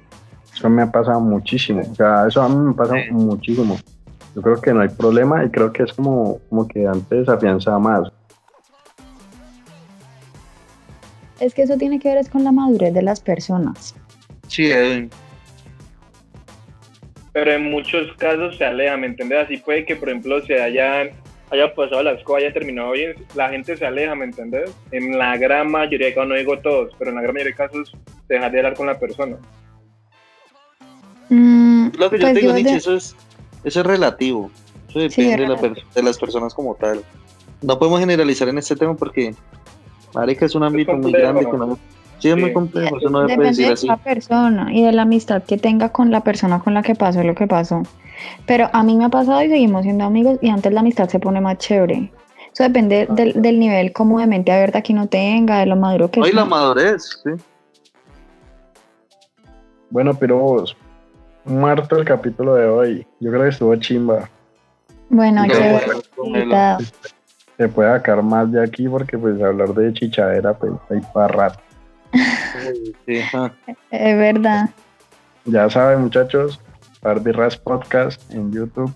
Eso me ha pasado muchísimo. O sea, eso a mí me pasa muchísimo. Yo creo que no hay problema y creo que es como, como que antes afianzaba más. Es que eso tiene que ver es con la madurez de las personas. Sí, Edwin pero en muchos casos se aleja, ¿me entiendes? Así puede que, por ejemplo, se haya, haya pasado la escoba, haya terminado bien, la gente se aleja, ¿me entiendes? En la gran mayoría de casos, no digo todos, pero en la gran mayoría de casos, dejar de hablar con la persona. Mm, Lo que yo pues te digo, eso, es, eso es relativo. Eso depende de, las personas como tal. No podemos generalizar en este tema porque, marica, es un ámbito muy grande que no Sí, es muy complejo, eso no Depende decir así. de la persona y de la amistad que tenga con la persona con la que pasó lo que pasó. Pero a mí me ha pasado y seguimos siendo amigos y antes la amistad se pone más chévere. Eso depende del, del nivel como de mente abierta que uno tenga, de lo maduro que sea. la madurez, sí. Bueno, pero vos, muerto el capítulo de hoy. Yo creo que estuvo chimba. Bueno, chévere. Se puede sacar más de aquí porque pues hablar de chichadera pues hay para rato. Es verdad. Ya saben, muchachos, Parbirras Podcast en YouTube,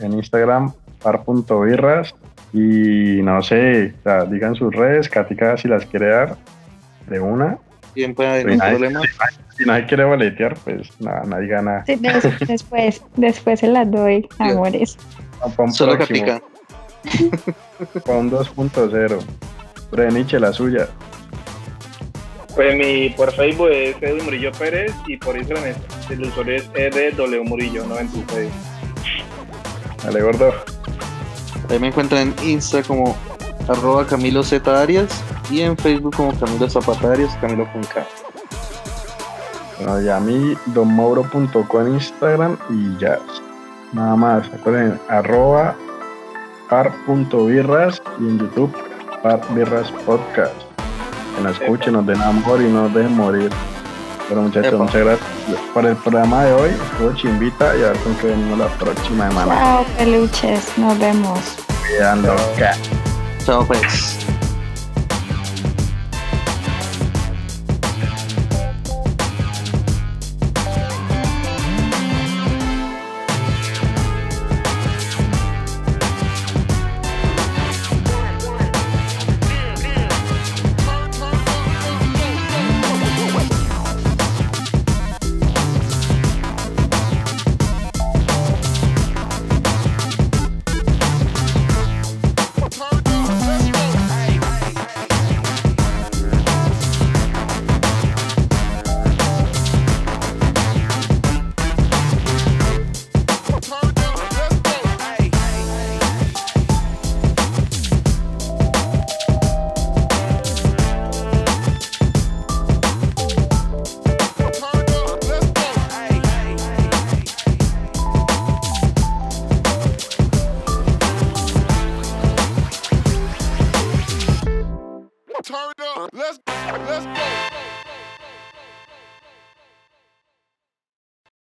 en Instagram, par.birras. Y no sé, digan sus redes, Katica si las quiere dar de una. Problema. Si nadie quiere boletear, pues nada, nadie gana. después, después se las doy, amores. Solo Katica. Un 2.0. Breniche, la suya. Pues mi por Facebook es Edu Murillo Pérez y por Instagram es, el usuario es EDW Murillo 96. Dale, gordo. Ahí me encuentran en Insta como arroba Camilo Z Arias y en Facebook como Camilo Zapata Arias, Camilo con K. Bueno, y a mí, donmauro.co en Instagram y ya. Nada más, recuerden, arroba par.birras y en YouTube parbirras podcast que nos escuchen, nos den amor y no nos dejen morir. Pero muchachos, muchas gracias por el programa de hoy. Estuvo chimbita y a ver con qué venimos la próxima semana. Chao, peluches. Nos vemos. Cuidan loca. Chao, pues.